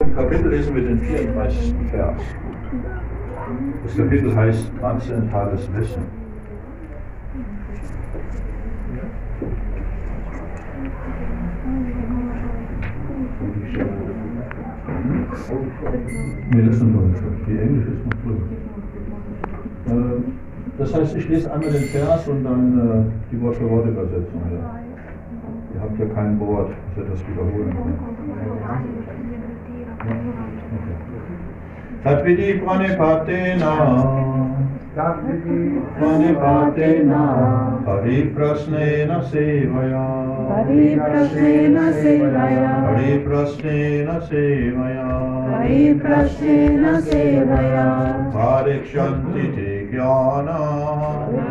Im Kapitel lesen wir den 34. Vers. Das Kapitel heißt Transzendentales Wissen. Nee, das ist ein Deutsch. Die Englisch ist noch drüber. Äh, Das heißt, ich lese einmal den Vers und dann äh, die Wort-für-Wort-Übersetzung. Ihr habt ja kein Wort, dass ihr das wiederholen könnt. Tatvidi Pranipatena Pranipatena Pariprasnena Sevaya Pariprasnena sevaya Pariprasnena Sevaya Pariprasnena sevaya Parikshanti Te Jnana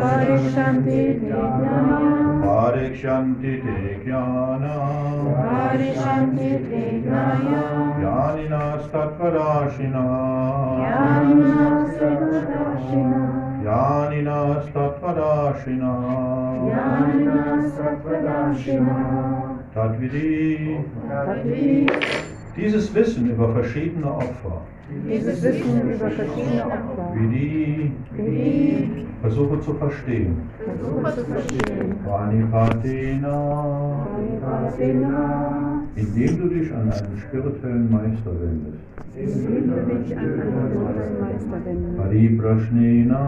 Parishanti Jnana Parikshanti Te Jnana. Parishanti Jnana. Jnaninas Tatvarashina Jnana Satvadashina Jnaninas Tatvarashina Jnana Satvadashina Tatvidi Tadvi Dieses Wissen über verschiedene Opfer, Dieses Wissen über verschiedene Opfer. Wie die wie versuche zu verstehen. Versuche zu verstehen. Pranipatena, Paripatena indem du dich an einen spirituellen Meister wendest. indem du dich an einen großen Meister wendest. Pariprashnena,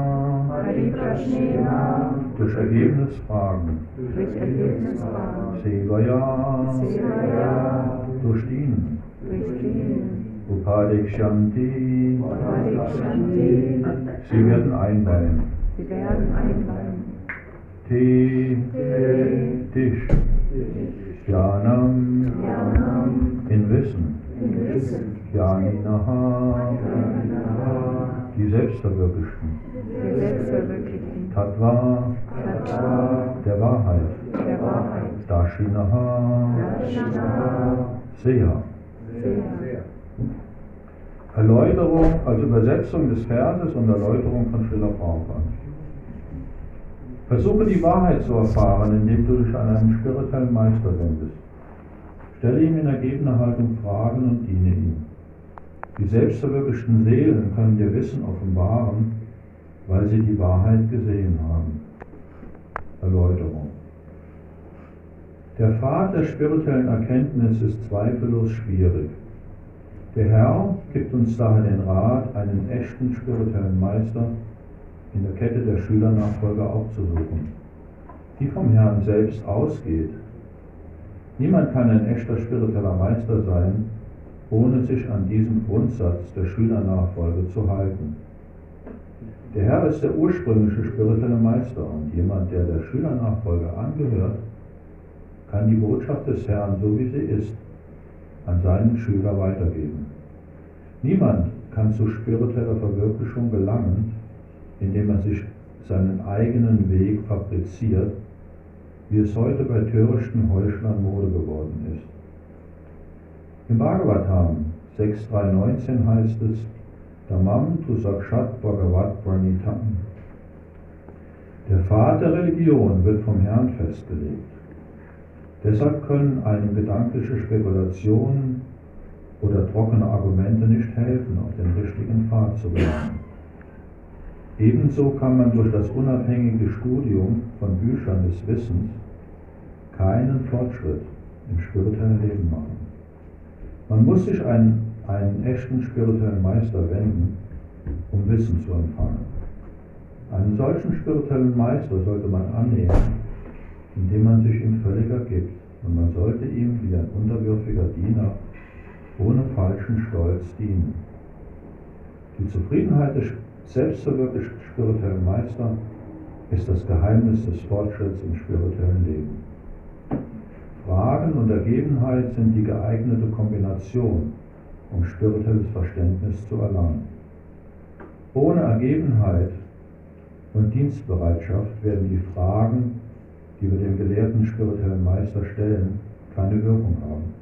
Pariprashnena. Durch ergebenes Fragen. durch Sevaya, Sevaya. Durch Dienen. durch Dienen Upadekshanti, Parikshanti sie werden einweihen. Werden einweihen Te, Tisch, Jnanam in Wissen. in Wissen. Jnaninaha, die Selbstverwirklichten. Tattva der Wahrheit. Dashinaha, Seha. Seher. Erläuterung, also Übersetzung des Verses und Erläuterung von Srila Prabhupada. Versuche die Wahrheit zu erfahren, indem du dich an einen spirituellen Meister wendest. Stelle ihm in ergebener Haltung Fragen und diene ihm. Die selbstverwirklichten Seelen können dir Wissen offenbaren, weil sie die Wahrheit gesehen haben. Erläuterung. Der Pfad der spirituellen Erkenntnis ist zweifellos schwierig. Der Herr gibt uns daher den Rat, einen echten spirituellen Meister in der Kette der Schülernachfolger aufzusuchen, die vom Herrn selbst ausgeht. Niemand kann ein echter spiritueller Meister sein, ohne sich an diesen Grundsatz der Schülernachfolge zu halten. Der Herr ist der ursprüngliche spirituelle Meister und jemand, der der Schülernachfolge angehört, kann die Botschaft des Herrn, so wie sie ist, an seinen Schüler weitergeben. Niemand kann zu spiritueller Verwirklichung gelangen, indem er sich seinen eigenen Weg fabriziert, wie es heute bei törichten Heuchlern Mode geworden ist. Im Bhagavatam 6.3.19 heißt es, Dhammam tu Sakshat Bhagavat Pranitam. Der Pfad der Religion wird vom Herrn festgelegt. Deshalb können einem gedankliche Spekulationen oder trockene Argumente nicht helfen, auf den richtigen Pfad zu gelangen. Ebenso kann man durch das unabhängige Studium von Büchern des Wissens keinen Fortschritt im spirituellen Leben machen. Man muss sich einen, einen echten spirituellen Meister wenden, um Wissen zu empfangen. Einen solchen spirituellen Meister sollte man annehmen, indem man sich ihm völlig ergibt und man sollte ihm wie ein unterwürfiger Diener ohne falschen Stolz dienen. Die Zufriedenheit des selbstverwirklichten spirituellen Meister ist das Geheimnis des Fortschritts im spirituellen Leben. Fragen und Ergebenheit sind die geeignete Kombination, um spirituelles Verständnis zu erlangen. Ohne Ergebenheit und Dienstbereitschaft werden die Fragen, die wir dem gelehrten spirituellen Meister stellen, keine Wirkung haben.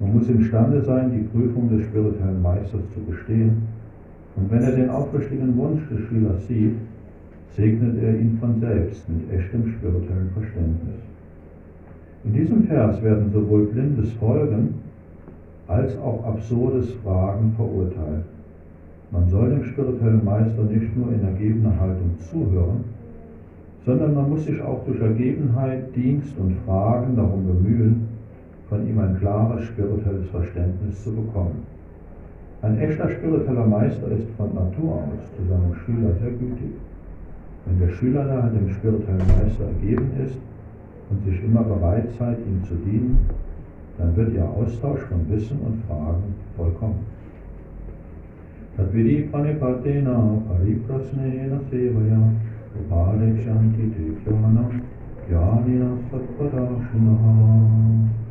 Man muss imstande sein, die Prüfung des spirituellen Meisters zu bestehen, und wenn er den aufrichtigen Wunsch des Schülers sieht, segnet er ihn von selbst mit echtem spirituellem Verständnis. In diesem Vers werden sowohl blindes Folgen als auch absurdes Fragen verurteilt. Man soll dem spirituellen Meister nicht nur in ergebener Haltung zuhören, sondern man muss sich auch durch Ergebenheit, Dienst und Fragen darum bemühen, von ihm ein klares spirituelles Verständnis zu bekommen. Ein echter spiritueller Meister ist von Natur aus zu seinem Schüler sehr gütig. Wenn der Schüler daher dem spirituellen Meister ergeben ist und sich immer bereit zeigt, ihm zu dienen, dann wird ihr Austausch von Wissen und Fragen vollkommen. Tadvidi panipatena pariprasnena sevaya upadeshanti tekyana jnanina satpadashinaha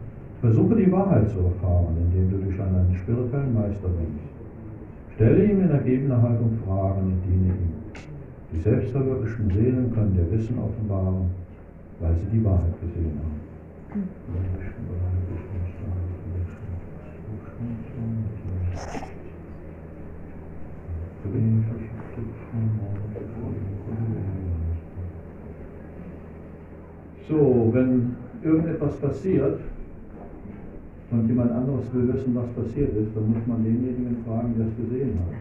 Versuche die Wahrheit zu erfahren, indem du dich an einen spirituellen Meister wendest. Stelle ihm in ergebener Haltung Fragen und diene ihm. Die selbstverwirklichten Seelen können dir Wissen offenbaren, weil sie die Wahrheit gesehen haben. So, wenn irgendetwas passiert, und jemand anderes will wissen, was passiert ist, dann muss man denjenigen fragen, der es gesehen hat.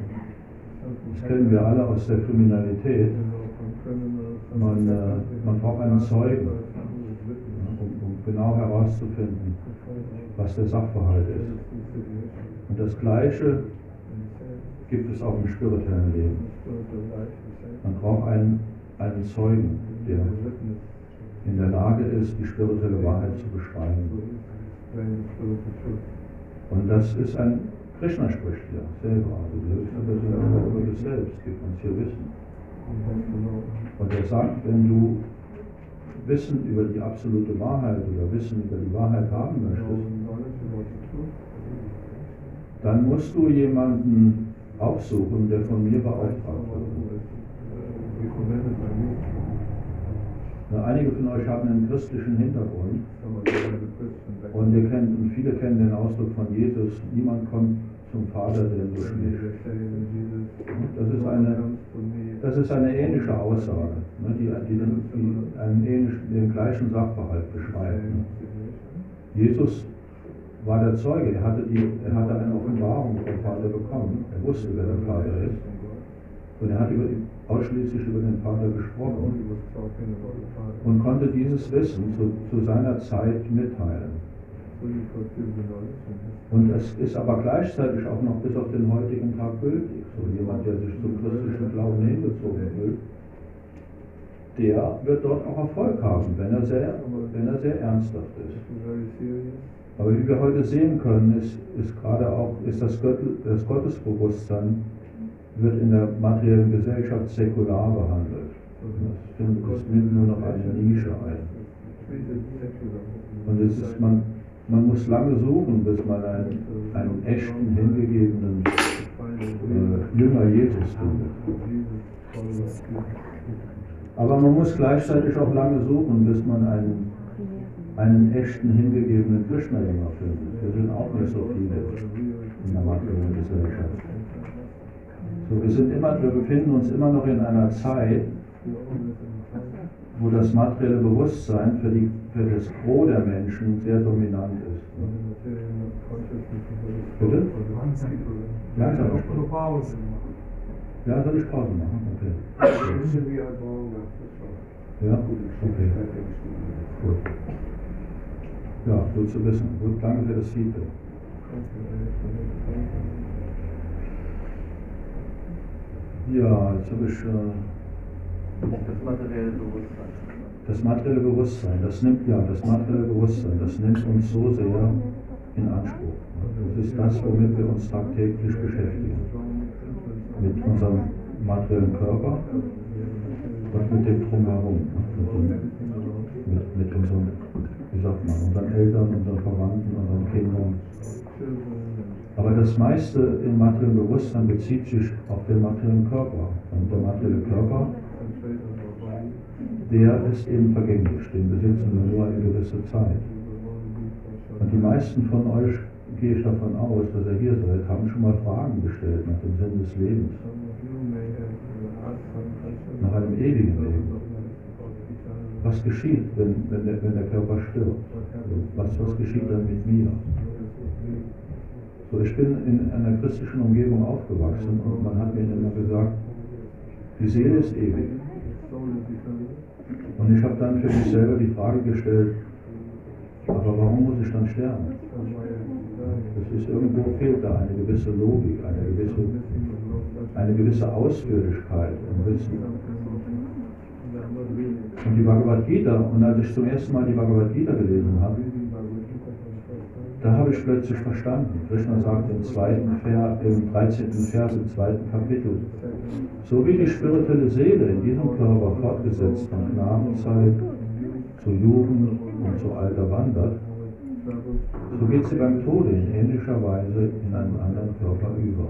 Das kennen wir alle aus der Kriminalität. Man, äh, man braucht einen Zeugen, um, um genau herauszufinden, was der Sachverhalt ist. Und das Gleiche gibt es auch im spirituellen Leben. Man braucht einen, einen Zeugen, der in der Lage ist, die spirituelle Wahrheit zu beschreiben. Und das ist ein, Krishna spricht ja selber, also die höchste Person über dich selbst, gibt uns hier Wissen. Und er sagt, wenn du Wissen über die absolute Wahrheit oder Wissen über die Wahrheit haben möchtest, dann musst du jemanden aufsuchen, der von mir beauftragt wurde. Einige von euch haben einen christlichen Hintergrund und ihr kennt, und viele kennen den Ausdruck von Jesus, niemand kommt zum Vater denn durch mich. Das ist eine, das ist eine ähnliche Aussage, ne, die, die, den, die einen ähnlichen, den gleichen Sachverhalt beschreibt. Ne. Jesus war der Zeuge, er hatte, die, er hatte eine Offenbarung vom Vater bekommen, er wusste, wer der Vater ist. Und er hat über, ausschließlich über den Vater gesprochen und konnte dieses Wissen zu, zu seiner Zeit mitteilen. Und es ist aber gleichzeitig auch noch bis auf den heutigen Tag gültig. So jemand, der sich zum christlichen Glauben hingezogen fühlt, der wird dort auch Erfolg haben, wenn er sehr, wenn er sehr ernsthaft ist. Aber wie wir heute sehen können, ist, ist gerade auch ist das, Gott, das Gottesbewusstsein wird in der materiellen Gesellschaft säkular behandelt. Das, findet, das nimmt nur noch eine Nische ein. Und es ist, man, man muss lange suchen, bis man einen, einen echten, hingegebenen äh, Jünger Jesus findet. Aber man muss gleichzeitig auch lange suchen, bis man einen, einen echten, hingegebenen Krishna-Jünger findet. Wir sind auch nicht so viele in der materiellen Gesellschaft. So, wir, sind immer, wir befinden uns immer noch in einer Zeit, wo das materielle Bewusstsein für, die, für das Gros der Menschen sehr dominant ist. Bitte? Langsam. Ja, soll ich Pause machen? Okay. Ja, okay. Gut. Ja, gut zu wissen. Gut, danke für das Feedback. Ja, jetzt habe ich. Äh, das materielle Bewusstsein. Das materielle Bewusstsein, das nimmt ja, das materielle Bewusstsein, das nimmt uns so sehr in Anspruch. Das ist das, womit wir uns tagtäglich beschäftigen. Mit unserem materiellen Körper und mit dem Drumherum. Mit, mit unseren, wie sagt man, unseren Eltern, unseren Verwandten, unseren Kindern. Aber das meiste im materiellen Bewusstsein bezieht sich auf den materiellen Körper. Und der materielle Körper, der ist eben vergänglich, den besitzen wir nur eine gewisse Zeit. Und die meisten von euch, gehe ich davon aus, dass ihr hier seid, haben schon mal Fragen gestellt nach dem Sinn des Lebens. Nach einem ewigen Leben. Was geschieht, wenn, wenn, der, wenn der Körper stirbt? Was, was geschieht dann mit mir? So, ich bin in einer christlichen Umgebung aufgewachsen und man hat mir immer gesagt, die Seele ist ewig. Und ich habe dann für mich selber die Frage gestellt, aber warum muss ich dann sterben? Das ist irgendwo fehlt da eine gewisse Logik, eine gewisse, eine gewisse Ausführlichkeit im Wissen. Und die Bhagavad Gita, und als ich zum ersten Mal die Bhagavad Gita gelesen habe, da habe ich plötzlich verstanden. Krishna sagt im, zweiten Vers, im 13. Vers im zweiten Kapitel, so wie die spirituelle Seele in diesem Körper fortgesetzt von Knabenzeit zu Jugend und zu Alter wandert, so geht sie beim Tode in ähnlicher Weise in einen anderen Körper über.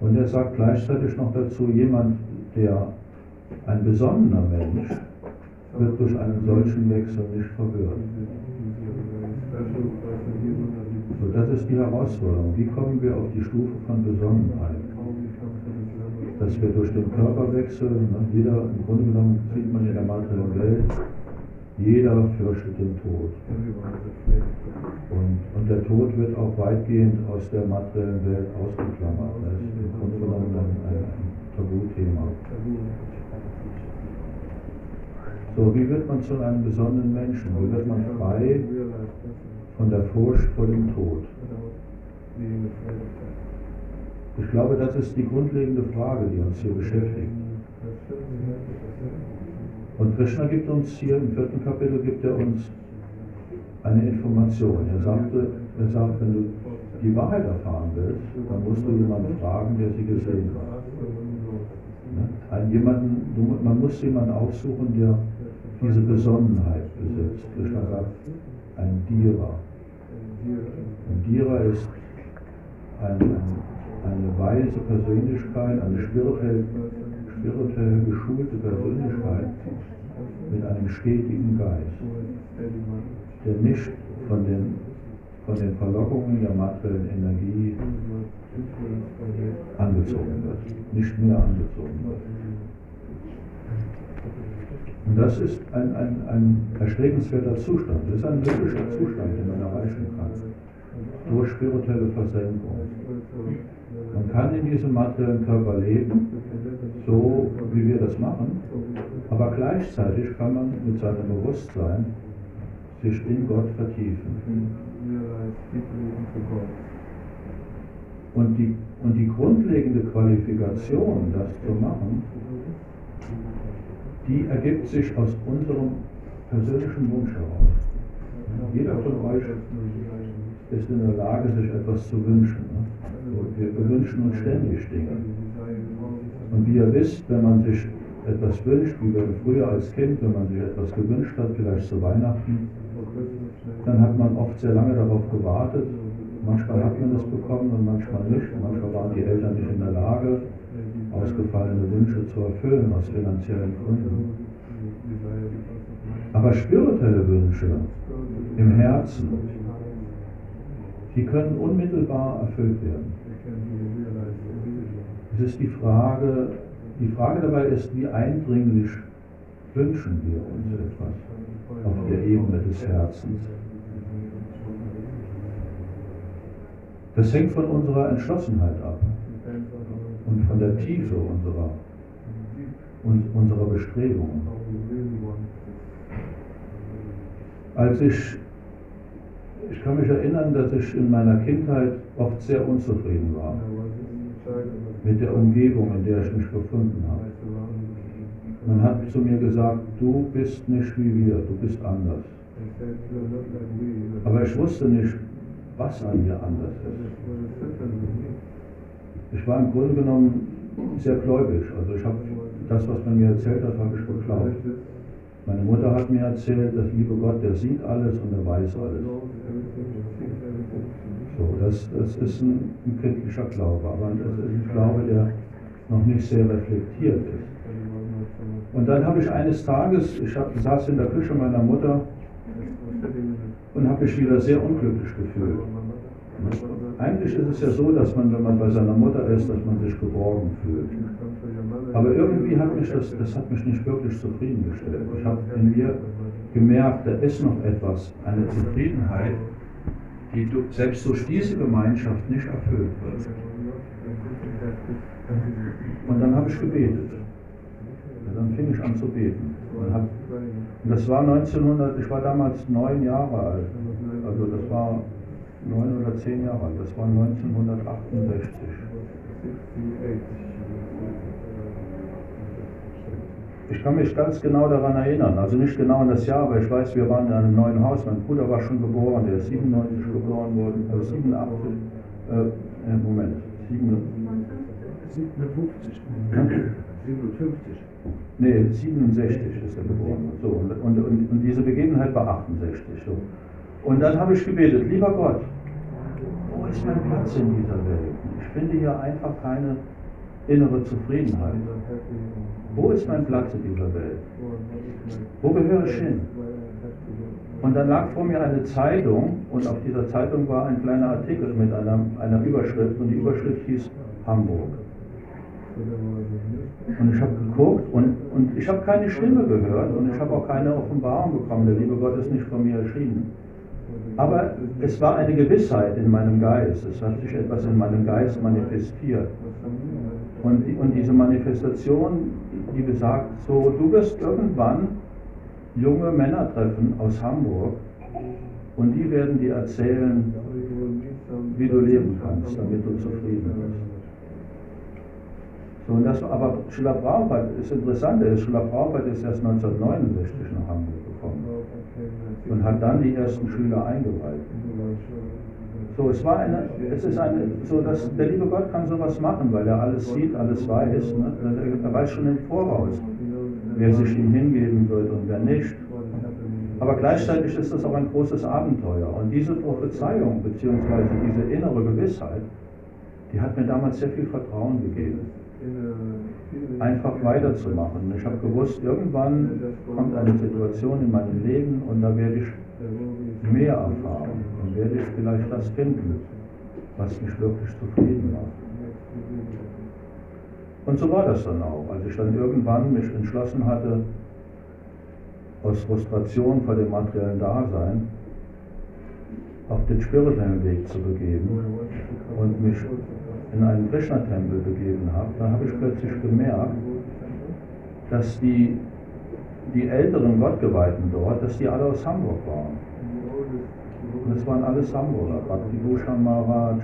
Und er sagt gleichzeitig noch dazu, jemand, der ein besonnener Mensch, wird durch einen solchen Wechsel nicht verwirrt. So, das ist die Herausforderung. Wie kommen wir auf die Stufe von Besonnenheit? Dass wir durch den Körperwechsel, ne, jeder, im Grunde genommen sieht man in der materiellen Welt, jeder fürchtet den Tod. Und, und der Tod wird auch weitgehend aus der materiellen Welt ausgeklammert. Das ist im Grunde genommen ein, ein Tabuthema. So, wie wird man zu einem besonderen Menschen? Wie wird man frei von der Furcht vor dem Tod? Ich glaube, das ist die grundlegende Frage, die uns hier beschäftigt. Und Krishna gibt uns hier im vierten Kapitel gibt er uns eine Information. Er sagte, er sagt, wenn du die Wahrheit erfahren willst, dann musst du jemanden fragen, der sie gesehen hat. Ne? Ein jemanden, man muss jemanden aufsuchen, der diese Besonnenheit besitzt. Krishna sagt, ein Dira. Ein Dira ist ein, ein, eine weise Persönlichkeit, eine spirituell, spirituell geschulte Persönlichkeit mit einem stetigen Geist, der nicht von den, von den Verlockungen der materiellen Energie angezogen wird, nicht mehr angezogen wird. Und das ist ein, ein, ein erstrebenswerter Zustand. Das ist ein wirklicher Zustand, den man erreichen kann. Durch spirituelle Versenkung. Man kann in diesem materiellen Körper leben, so wie wir das machen, aber gleichzeitig kann man mit seinem Bewusstsein sich in Gott vertiefen. Und die, und die grundlegende Qualifikation, das zu machen, die ergibt sich aus unserem persönlichen Wunsch heraus. Jeder von euch ist in der Lage, sich etwas zu wünschen. Wir wünschen uns ständig Dinge. Und wie ihr wisst, wenn man sich etwas wünscht, wie früher als Kind, wenn man sich etwas gewünscht hat, vielleicht zu Weihnachten, dann hat man oft sehr lange darauf gewartet. Manchmal hat man es bekommen und manchmal nicht. Manchmal waren die Eltern nicht in der Lage, ausgefallene Wünsche zu erfüllen aus finanziellen Gründen. Aber spirituelle Wünsche im Herzen, die können unmittelbar erfüllt werden. Es ist die Frage, die Frage dabei ist, wie eindringlich wünschen wir uns etwas auf der Ebene des Herzens. Das hängt von unserer Entschlossenheit ab und von der Tiefe unserer, unserer Bestrebungen. Als ich, ich kann mich erinnern, dass ich in meiner Kindheit oft sehr unzufrieden war mit der Umgebung, in der ich mich befunden habe. Man hat zu mir gesagt, du bist nicht wie wir, du bist anders. Aber ich wusste nicht, was an mir anders ist. Ich war im Grunde genommen sehr gläubig. Also ich habe das, was man mir erzählt hat, habe ich geglaubt. Meine Mutter hat mir erzählt, dass liebe Gott, der sieht alles und er weiß alles. So, das, das ist ein, ein kindlicher Glaube, aber das ist ein Glaube, der noch nicht sehr reflektiert ist. Und dann habe ich eines Tages, ich hab, saß in der Küche meiner Mutter und habe mich wieder sehr unglücklich gefühlt. Eigentlich ist es ja so, dass man, wenn man bei seiner Mutter ist, dass man sich geborgen fühlt. Aber irgendwie hat mich das, das hat mich nicht wirklich zufriedengestellt. Ich habe in mir gemerkt, da ist noch etwas, eine Zufriedenheit, die selbst durch diese Gemeinschaft nicht erfüllt wird. Und dann habe ich gebetet. Ja, dann fing ich an zu beten. Und, hab, und das war 1900, ich war damals neun Jahre alt. Also das war neun oder zehn Jahre alt. Das war 1968. Ich kann mich ganz genau daran erinnern, also nicht genau an das Jahr, aber ich weiß, wir waren in einem neuen Haus. Mein Bruder war schon geboren, der ist 97 geboren worden, also 87, äh, äh, Moment, 87, 57. Ja? 57. nee, 67 ist er geboren. So, und, und, und, und diese Begebenheit war 68. So. Und dann habe ich gebetet, lieber Gott, wo ist mein Platz in dieser Welt? Ich finde hier einfach keine innere Zufriedenheit. Wo ist mein Platz in dieser Welt? Wo gehöre ich hin? Und dann lag vor mir eine Zeitung und auf dieser Zeitung war ein kleiner Artikel mit einer, einer Überschrift und die Überschrift hieß Hamburg. Und ich habe geguckt und, und ich habe keine Stimme gehört und ich habe auch keine Offenbarung bekommen. Der liebe Gott ist nicht von mir erschienen. Aber es war eine Gewissheit in meinem Geist. Es hat sich etwas in meinem Geist manifestiert. Und, und diese Manifestation, die besagt so, du wirst irgendwann junge Männer treffen aus Hamburg und die werden dir erzählen, wie du leben kannst, damit du zufrieden bist. So, und das, aber Schiller Prabhupada ist interessant, der Schiller Prabhupada ist erst 1969 nach Hamburg und hat dann die ersten Schüler eingeweiht. So, es war eine, es ist eine, so dass der liebe Gott kann sowas machen, weil er alles sieht, alles weiß. Ne? Er, weiß schon im Voraus, wer sich ihm hingeben wird und wer nicht. Aber gleichzeitig ist es auch ein großes Abenteuer. Und diese Prophezeiung, beziehungsweise diese innere Gewissheit, die hat mir damals sehr viel Vertrauen gegeben, einfach weiterzumachen. Ich habe gewusst, irgendwann kommt eine Situation in meinem Leben und da werde ich mehr erfahren und werde ich vielleicht das finden, was mich wirklich zufrieden macht. Und so war das dann auch, als ich dann irgendwann mich entschlossen hatte, aus Frustration vor dem materiellen Dasein auf den spirituellen Weg zu begeben und mich in einen Krishna-Tempel begeben habe, da habe ich plötzlich gemerkt, dass die, die älteren Gottgeweihten dort, dass die alle aus Hamburg waren. Und es waren alles Hamburger. Bhakti Bhushan Maharaj,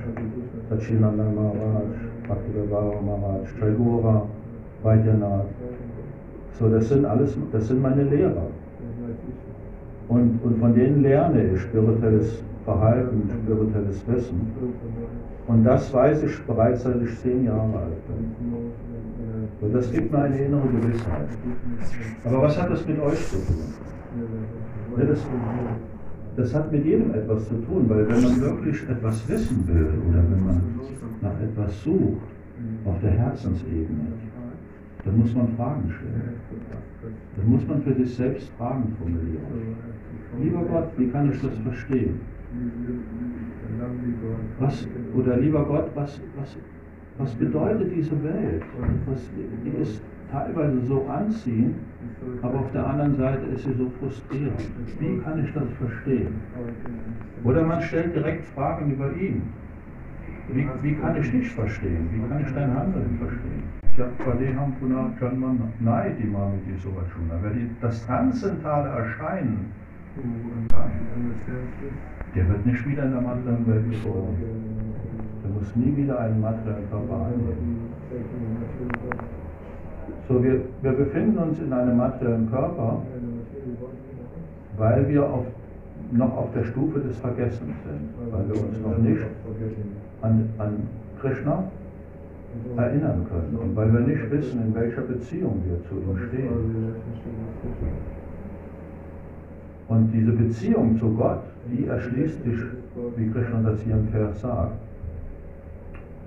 Sachinanda Maharaj, Bhakti Devara Maharaj, Chaigora, Vaidyanatha. So, das sind alles, das sind meine Lehrer. Und, und von denen lerne ich spirituelles Verhalten, spirituelles Wissen. Und das weiß ich bereits seit ich zehn Jahre alt bin. Und das gibt mir eine innere Gewissheit. Aber was hat das mit euch zu tun? Ja, das, das hat mit jedem etwas zu tun, weil wenn man wirklich etwas wissen will oder wenn man nach etwas sucht auf der Herzensebene, dann muss man Fragen stellen. Dann muss man für sich selbst Fragen formulieren. Lieber Gott, wie kann ich das verstehen? Was, oder lieber Gott, was, was, was bedeutet diese Welt? Was, die ist teilweise so anziehend, aber auf der anderen Seite ist sie so frustrierend. Wie kann ich das verstehen? Oder man stellt direkt Fragen über ihn. Wie, wie kann ich dich verstehen? Wie kann ich dein Handeln verstehen? Yatpadeham Puna Janman Naidi Mamiti Sovachuna. Wer die, das transzendentale Erscheinen der wird nicht wieder in der materiellen Welt geboren. Der muss nie wieder einen materiellen Körper annehmen. So, wir, wir befinden uns in einem materiellen Körper, weil wir auf, noch auf der Stufe des Vergessens sind, weil wir uns noch nicht an, an Krishna erinnern können und weil wir nicht wissen, in welcher Beziehung wir zu ihm stehen. Und diese Beziehung zu Gott, die erschließt sich, wie Krishna das hier im Vers sagt,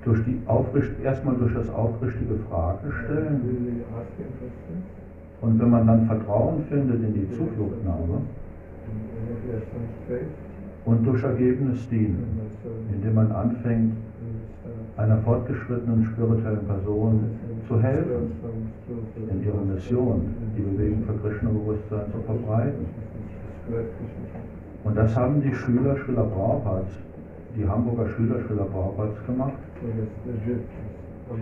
durch die aufricht, erstmal durch das aufrichtige Fragen stellen. Und wenn man dann Vertrauen findet in die Zufluchtnahme und durch ergebenes Dienen, indem man anfängt, einer fortgeschrittenen spirituellen Person zu helfen, in ihrer Mission, die Bewegung für Krishna-Bewusstsein zu verbreiten. Und das haben die Schüler Schüler Prabhupads die Hamburger Schüler Schüler Brauchhards gemacht.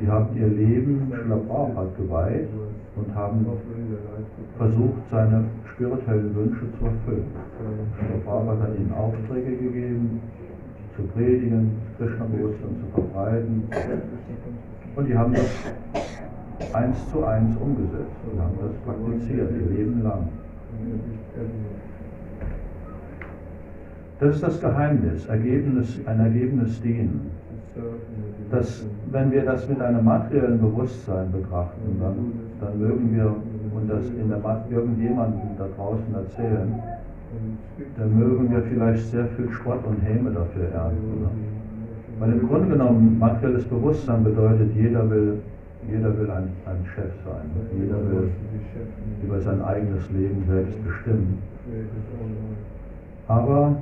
Sie haben ihr Leben Schüler Brauchhardt geweiht und haben versucht, seine spirituellen Wünsche zu erfüllen. Schüler Brauchhardt hat ihnen Aufträge gegeben, zu predigen, Krishna-Bewusstsein zu verbreiten. Und die haben das eins zu eins umgesetzt. Die haben das praktiziert, ihr Leben lang. Das ist das Geheimnis, ergebenes, ein ergebenes Dienen. Dass, wenn wir das mit einem materiellen Bewusstsein betrachten, dann, dann mögen wir und das in der, irgendjemandem da draußen erzählen, dann mögen wir vielleicht sehr viel Spott und Häme dafür ernten. Ne? Weil im Grunde genommen materielles Bewusstsein bedeutet, jeder will, jeder will ein, ein Chef sein. Jeder will über sein eigenes Leben selbst bestimmen. Aber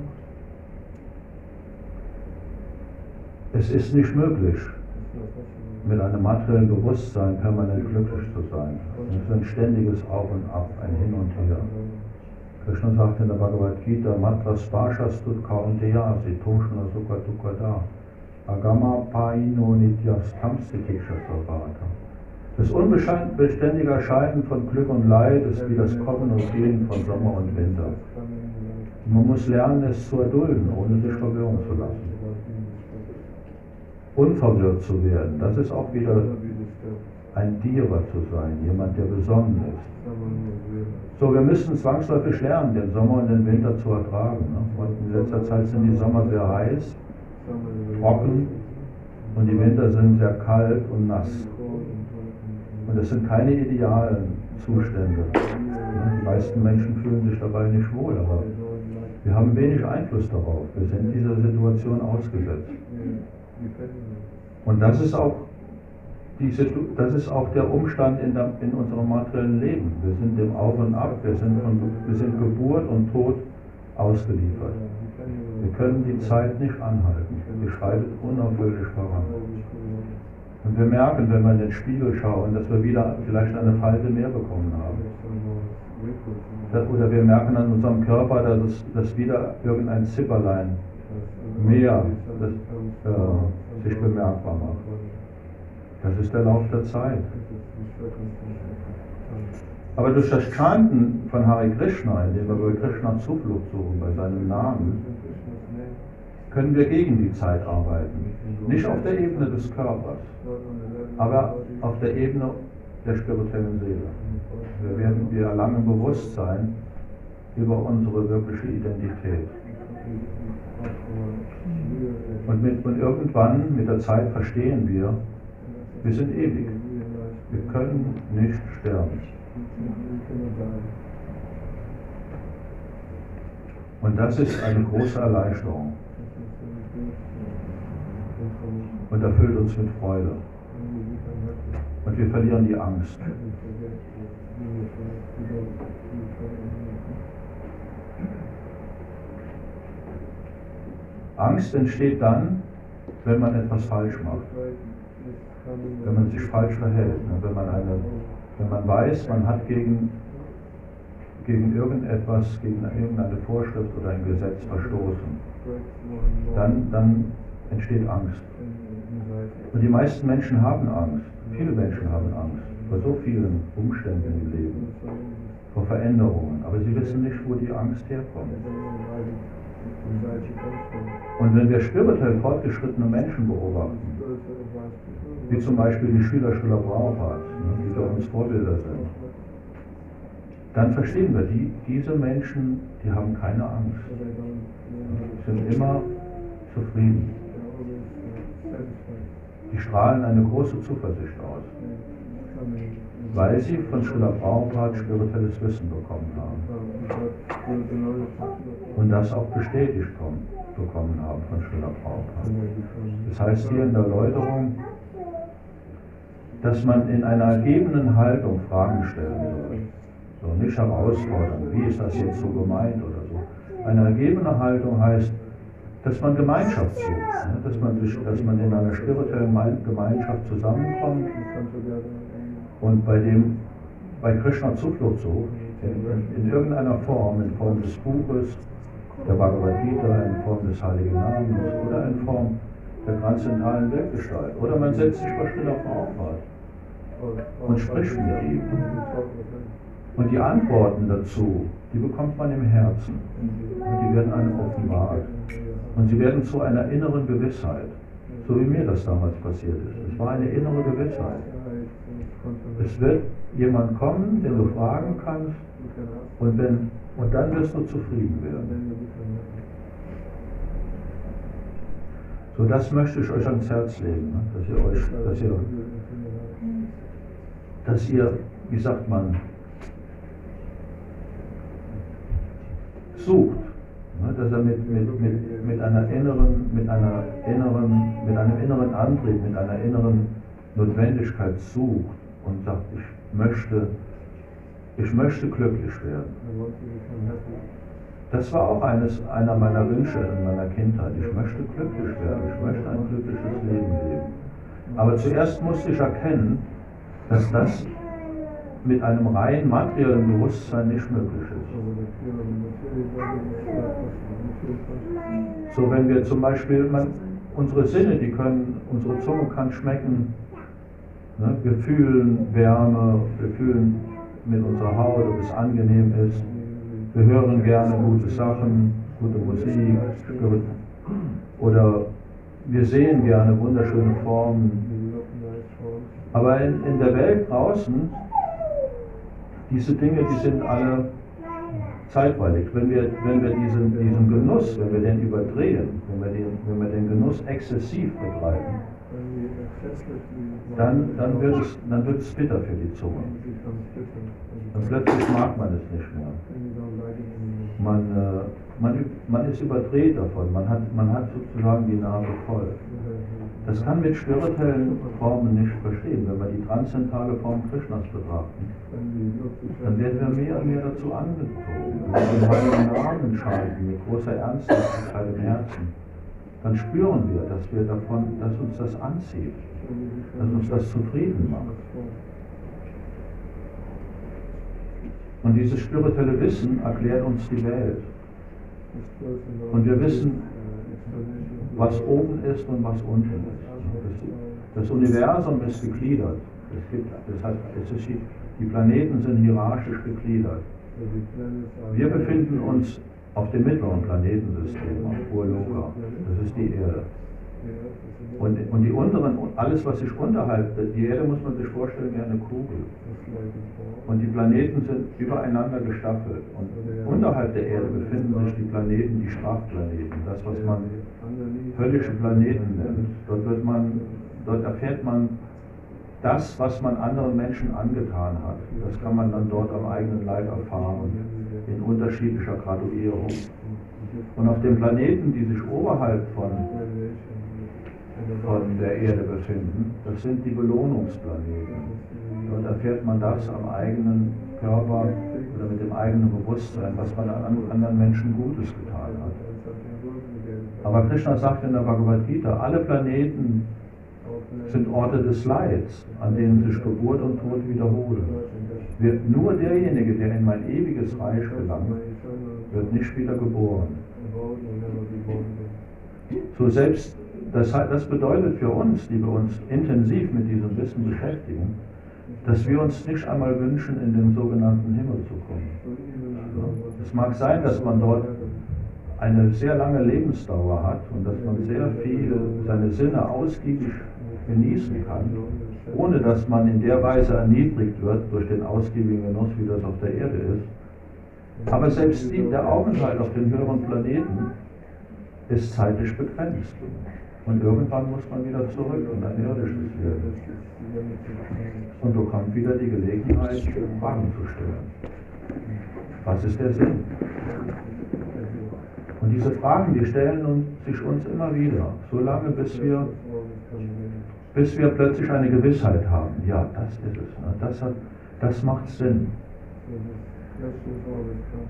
Es ist nicht möglich, mit einem materiellen Bewusstsein permanent glücklich zu sein. Es ist ein ständiges Auf und Ab, ein Hin und Her. Krishna sagt in der Bhagavad Gita, Matra Spashas tut kaunteya, sitoshna sukha dukada, agama paino nityas. Das unbeständige Erscheinen von Glück und Leid ist wie das Kommen und Gehen von Sommer und Winter. Man muss lernen, es zu erdulden, ohne sich verwirren zu lassen unverwirrt zu werden. Das ist auch wieder ein Dierer zu sein, jemand, der besonnen ist. So, wir müssen zwangsläufig lernen, den Sommer und den Winter zu ertragen. Ne? Und in letzter Zeit sind die Sommer sehr heiß, trocken und die Winter sind sehr kalt und nass. Und es sind keine idealen Zustände. Die meisten Menschen fühlen sich dabei nicht wohl, aber wir haben wenig Einfluss darauf. Wir sind dieser Situation ausgesetzt. Und das ist auch, diese, das ist auch der Umstand in, der, in unserem materiellen Leben. Wir sind dem Auf und Ab, wir sind, von, wir sind Geburt und Tod ausgeliefert. Wir können die Zeit nicht anhalten. Die schreitet unaufhörlich voran. Und wir merken, wenn wir in den Spiegel schauen, dass wir wieder vielleicht eine Falte mehr bekommen haben. Oder wir merken an unserem Körper, dass, es, dass wieder irgendein Zipperlein mehr das, äh, sich bemerkbar macht. Das ist der Lauf der Zeit. Aber durch das Chanten von Hare Krishna, indem wir bei Krishna Zuflucht suchen, bei seinem Namen, können wir gegen die Zeit arbeiten. Nicht auf der Ebene des Körpers, aber auf der Ebene der spirituellen Seele. Wir, werden, wir erlangen Bewusstsein über unsere wirkliche Identität. Und, mit, und irgendwann mit der Zeit verstehen wir, wir sind ewig. Wir können nicht sterben. Und das ist eine große Erleichterung. Und erfüllt uns mit Freude. Und wir verlieren die Angst. Angst entsteht dann, wenn man etwas falsch macht, wenn man sich falsch verhält, ne? wenn man, eine, wenn man weiß, man hat gegen, gegen irgendetwas, gegen irgendeine Vorschrift oder ein Gesetz verstoßen, dann, dann entsteht Angst. Und die meisten Menschen haben Angst, viele Menschen haben Angst vor so vielen Umständen im Leben, vor Veränderungen, aber sie wissen nicht, wo die Angst herkommt. Und wenn wir spirituell fortgeschrittene Menschen beobachten, wie zum Beispiel die Schüler Schüler Brauchhardt, ne, die für uns Vorbilder sind, dann verstehen wir, die, diese Menschen, die haben keine Angst, sind immer zufrieden. Die strahlen eine große Zuversicht aus weil sie von Schüler Prabhupada spirituelles Wissen bekommen haben. Und das auch bestätigt bekommen haben von Schüler Prabhupada. Das heißt hier in der Erläuterung, dass man in einer ergebenen Haltung Fragen stellen soll. So nicht herausfordern, wie ist das jetzt so gemeint oder so. Eine ergebene Haltung heißt, dass man Gemeinschaft sucht, ne? dass, man sich, dass man in einer spirituellen Gemeinschaft zusammenkommt und bei dem bei Krishna Zuflucht sucht, in, in, irgendeiner Form, in Form des Buches der Bhagavad Gita, in Form des Heiligen Namens oder in Form der transzendentalen Weltgestalt. Oder man setzt sich mal still auf den und spricht mit ihm. Und die Antworten dazu, die bekommt man im Herzen. Und die werden einem offenbart. Und sie werden zu einer inneren Gewissheit. So wie mir das damals passiert ist. Es war eine innere Gewissheit. Es wird jemand kommen, den du fragen kannst, und, wenn, und dann wirst du zufrieden werden. So, das möchte ich euch ans Herz legen, ne? dass ihr euch, dass ihr, dass ihr, wie sagt man, sucht, ne? dass er mit, mit, mit, mit einer inneren, mit einer inneren, mit einem inneren Antrieb, mit einer inneren Notwendigkeit sucht und sagt, ich möchte, ich möchte glücklich werden. Das war auch eines, einer meiner Wünsche in meiner Kindheit. Ich möchte glücklich werden, ich möchte ein glückliches Leben leben. Aber zuerst musste ich erkennen, dass das mit einem rein materiellen Bewusstsein nicht möglich ist. So, wenn wir zum Beispiel, man, unsere Sinne, die können, unsere Zunge kann schmecken, ne? wir fühlen Wärme, wir fühlen mit unserer Haut, ob es angenehm ist, wir hören gerne gute Sachen, gute Musik, oder wir sehen gerne wunderschöne Formen. Aber in, in der Welt draußen, diese Dinge, die sind alle zeitweilig. Wenn wir, wenn wir diesen, diesen Genuss, wenn wir den überdrehen, wenn wir den, wenn wir den Genuss exzessiv betreiben, dann, dann, wird es, dann wird es bitter für die Zunge. Dann plötzlich mag man es nicht mehr. Man, äh, man, man ist überdreht davon, man hat, man hat sozusagen die Nase voll. Das kann mit spirituellen Formen nicht verstehen. Wenn wir die transzendentale Form Krishnas betrachten, dann werden wir mehr und mehr dazu angezogen. Wenn wir den Namen schalten mit großer Ernsthaftigkeit im Herzen, dann spüren wir, dass wir davon, dass uns das anzieht, dass uns das zufrieden macht. Und dieses spirituelle Wissen erklärt uns die Welt. Und wir wissen, was oben ist und was unten ist. Das, Universum ist gegliedert. Es gibt, das heißt, es ist, die Planeten sind hierarchisch gegliedert. Wir befinden uns auf dem mittleren Planetensystem, auf Urloka. Das ist die Erde. Und, und die unteren, alles was sich unterhalb, die Erde muss man sich vorstellen wie eine Kugel. Und die Planeten sind übereinander gestaffelt. Und unterhalb der Erde befinden sich die Planeten, die Strafplaneten, das was man höllische Planeten nennt. Dort, wird man, dort erfährt man das, was man anderen Menschen angetan hat. Das kann man dann dort am eigenen Leib erfahren, in unterschiedlicher Graduierung. Und auf den Planeten, die sich oberhalb von von der Erde befinden. Das sind die Belohnungsplaneten. Dort erfährt man das am eigenen Körper oder mit dem eigenen Bewusstsein, was man an anderen Menschen Gutes getan hat. Aber Krishna sagt in der Bhagavad Gita, alle Planeten sind Orte des Leids, an denen sich Geburt und Tod wiederholen. Wird nur derjenige, der in mein ewiges Reich gelangt, wird nicht wieder geboren. So selbst das, das bedeutet für uns, die wir uns intensiv mit diesem Wissen beschäftigen, dass wir uns nicht einmal wünschen, in den sogenannten Himmel zu kommen. Es mag sein, dass man dort eine sehr lange Lebensdauer hat und dass man sehr viel seine Sinne ausgiebig genießen kann, ohne dass man in der Weise erniedrigt wird durch den ausgiebigen Genuss, wie das auf der Erde ist. Aber selbst die, der Aufenthalt auf den höheren Planeten ist zeitlich begrenzt. Und irgendwann muss man wieder zurück in ein irdisches Leben. Und bekommt wieder die Gelegenheit, Fragen zu stellen. Was ist der Sinn? Und diese Fragen, die stellen sich uns immer wieder, solange bis wir, bis wir plötzlich eine Gewissheit haben. Ja, das ist es. Das, hat, das macht Sinn.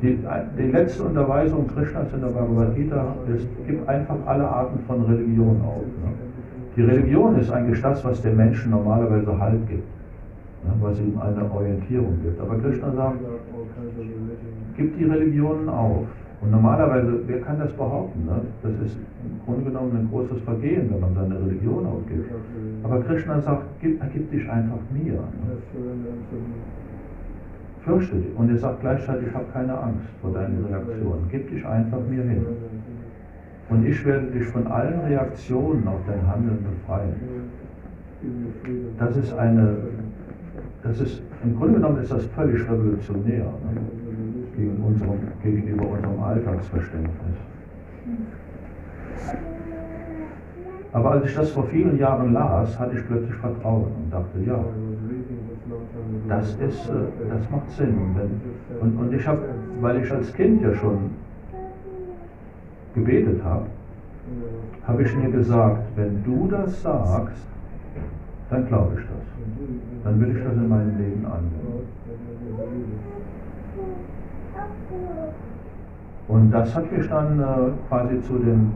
Die, die letzte Unterweisung Krishnas in der Bhagavad Gita ist, gib einfach alle Arten von Religion auf. Ne? Die Religion ist eigentlich das, was dem Menschen normalerweise Halt gibt, ne? was ihm eine Orientierung gibt. Aber Krishna sagt, gib die Religionen auf. Und normalerweise, wer kann das behaupten? Ne? Das ist im Grunde genommen ein großes Vergehen, wenn man seine Religion aufgibt. Aber Krishna sagt, gib, ergib dich einfach mir. Ne? Fürchte dich. Und er sagt gleichzeitig, ich habe keine Angst vor deinen Reaktionen. Gib dich einfach mir hin. Und ich werde dich von allen Reaktionen auf dein Handeln befreien. Das ist eine, das ist, im Grunde genommen ist das völlig revolutionär ne? gegen unserem, gegenüber unserem Alltagsverständnis. Aber als ich das vor vielen Jahren las, hatte ich plötzlich Vertrauen und dachte, ja, das, ist, äh, das macht Sinn. Und, und ich habe, weil ich als Kind ja schon gebetet habe, habe ich mir gesagt, wenn du das sagst, dann glaube ich das. Dann will ich das in meinem Leben anwenden. Und das hat mich dann äh, quasi zu den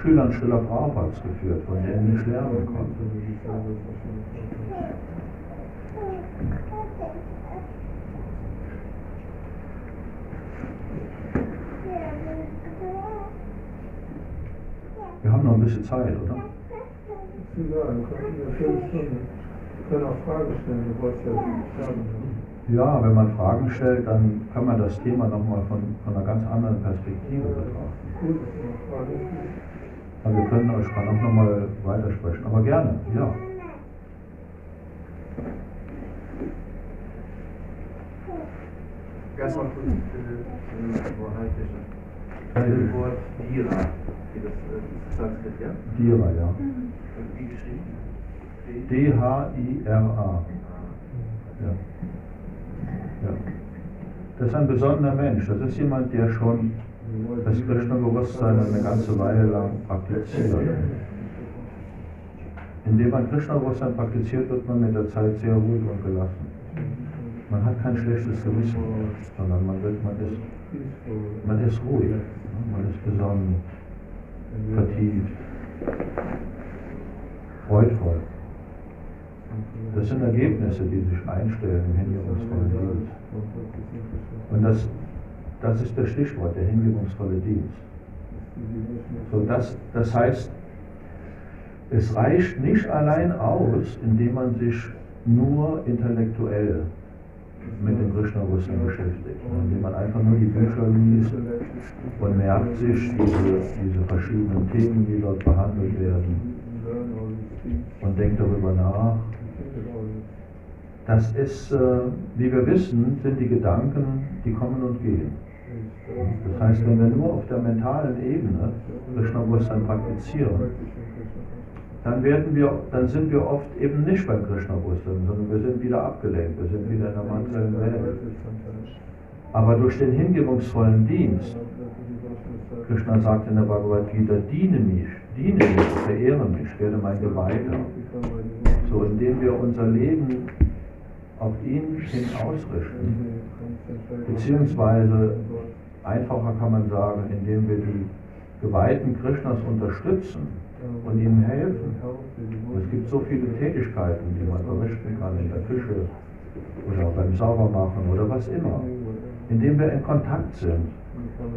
Schülern Schiller Prabhupads geführt, von denen ich lernen konnte. Wir haben noch ein bisschen Zeit, oder? Ja, wir können auch Fragen stellen, du wolltest ja wenn man Fragen stellt, dann kann man das Thema nochmal von, von einer ganz anderen Perspektive betrachten. Aber wir können euch auch nochmal weitersprechen. Aber gerne, ja. Bitte, äh, Frau Heidfischer. Das Wort Dira, wie das äh, Sanskrit, ja? Dira, ja. Wie geschrieben? D-H-I-R-A. Ja. ja. Das ist ein besonderer Mensch. Das ist jemand, der schon das Krishna-Bewusstsein eine ganze Weile lang praktiziert. Indem man Krishna-Bewusstsein praktiziert, wird man mit der Zeit sehr ruhig und gelassen. Man hat kein schlechtes Gewissen, sondern man, wird, man, ist, man ist ruhig, man ist besonnen, vertieft, freudvoll. Das sind Ergebnisse, die sich einstellen im hingebungsvollen Dienst. Und das, das ist das Stichwort, der hingebungsvolle Dienst. So, das, das heißt, es reicht nicht allein aus, indem man sich nur intellektuell mit dem Krishna-Bewusstsein beschäftigt, indem man einfach nur die Bücher liest und merkt sich diese, diese verschiedenen Themen, die dort behandelt werden und denkt darüber nach. Das ist, äh, wie wir wissen, sind die Gedanken, die kommen und gehen. Das heißt, wenn wir nur auf der mentalen Ebene Krishna-Bewusstsein praktizieren, dann, werden wir, dann sind wir oft eben nicht beim Krishna-Bewusstsein, sondern wir sind wieder abgelenkt, wir sind wieder in der materiellen Welt. Aber durch den hingebungsvollen Dienst, Krishna sagt in der Bhagavad Gita, diene mich, diene mich, verehre mich, werde mein Geweihter. So, indem wir unser Leben auf ihn hin ausrichten, beziehungsweise einfacher kann man sagen, indem wir die Geweihten Krishnas unterstützen und ihnen helfen. Es gibt so viele Tätigkeiten, die man verrichten kann in der Küche oder beim Saubermachen oder was immer, indem wir in Kontakt sind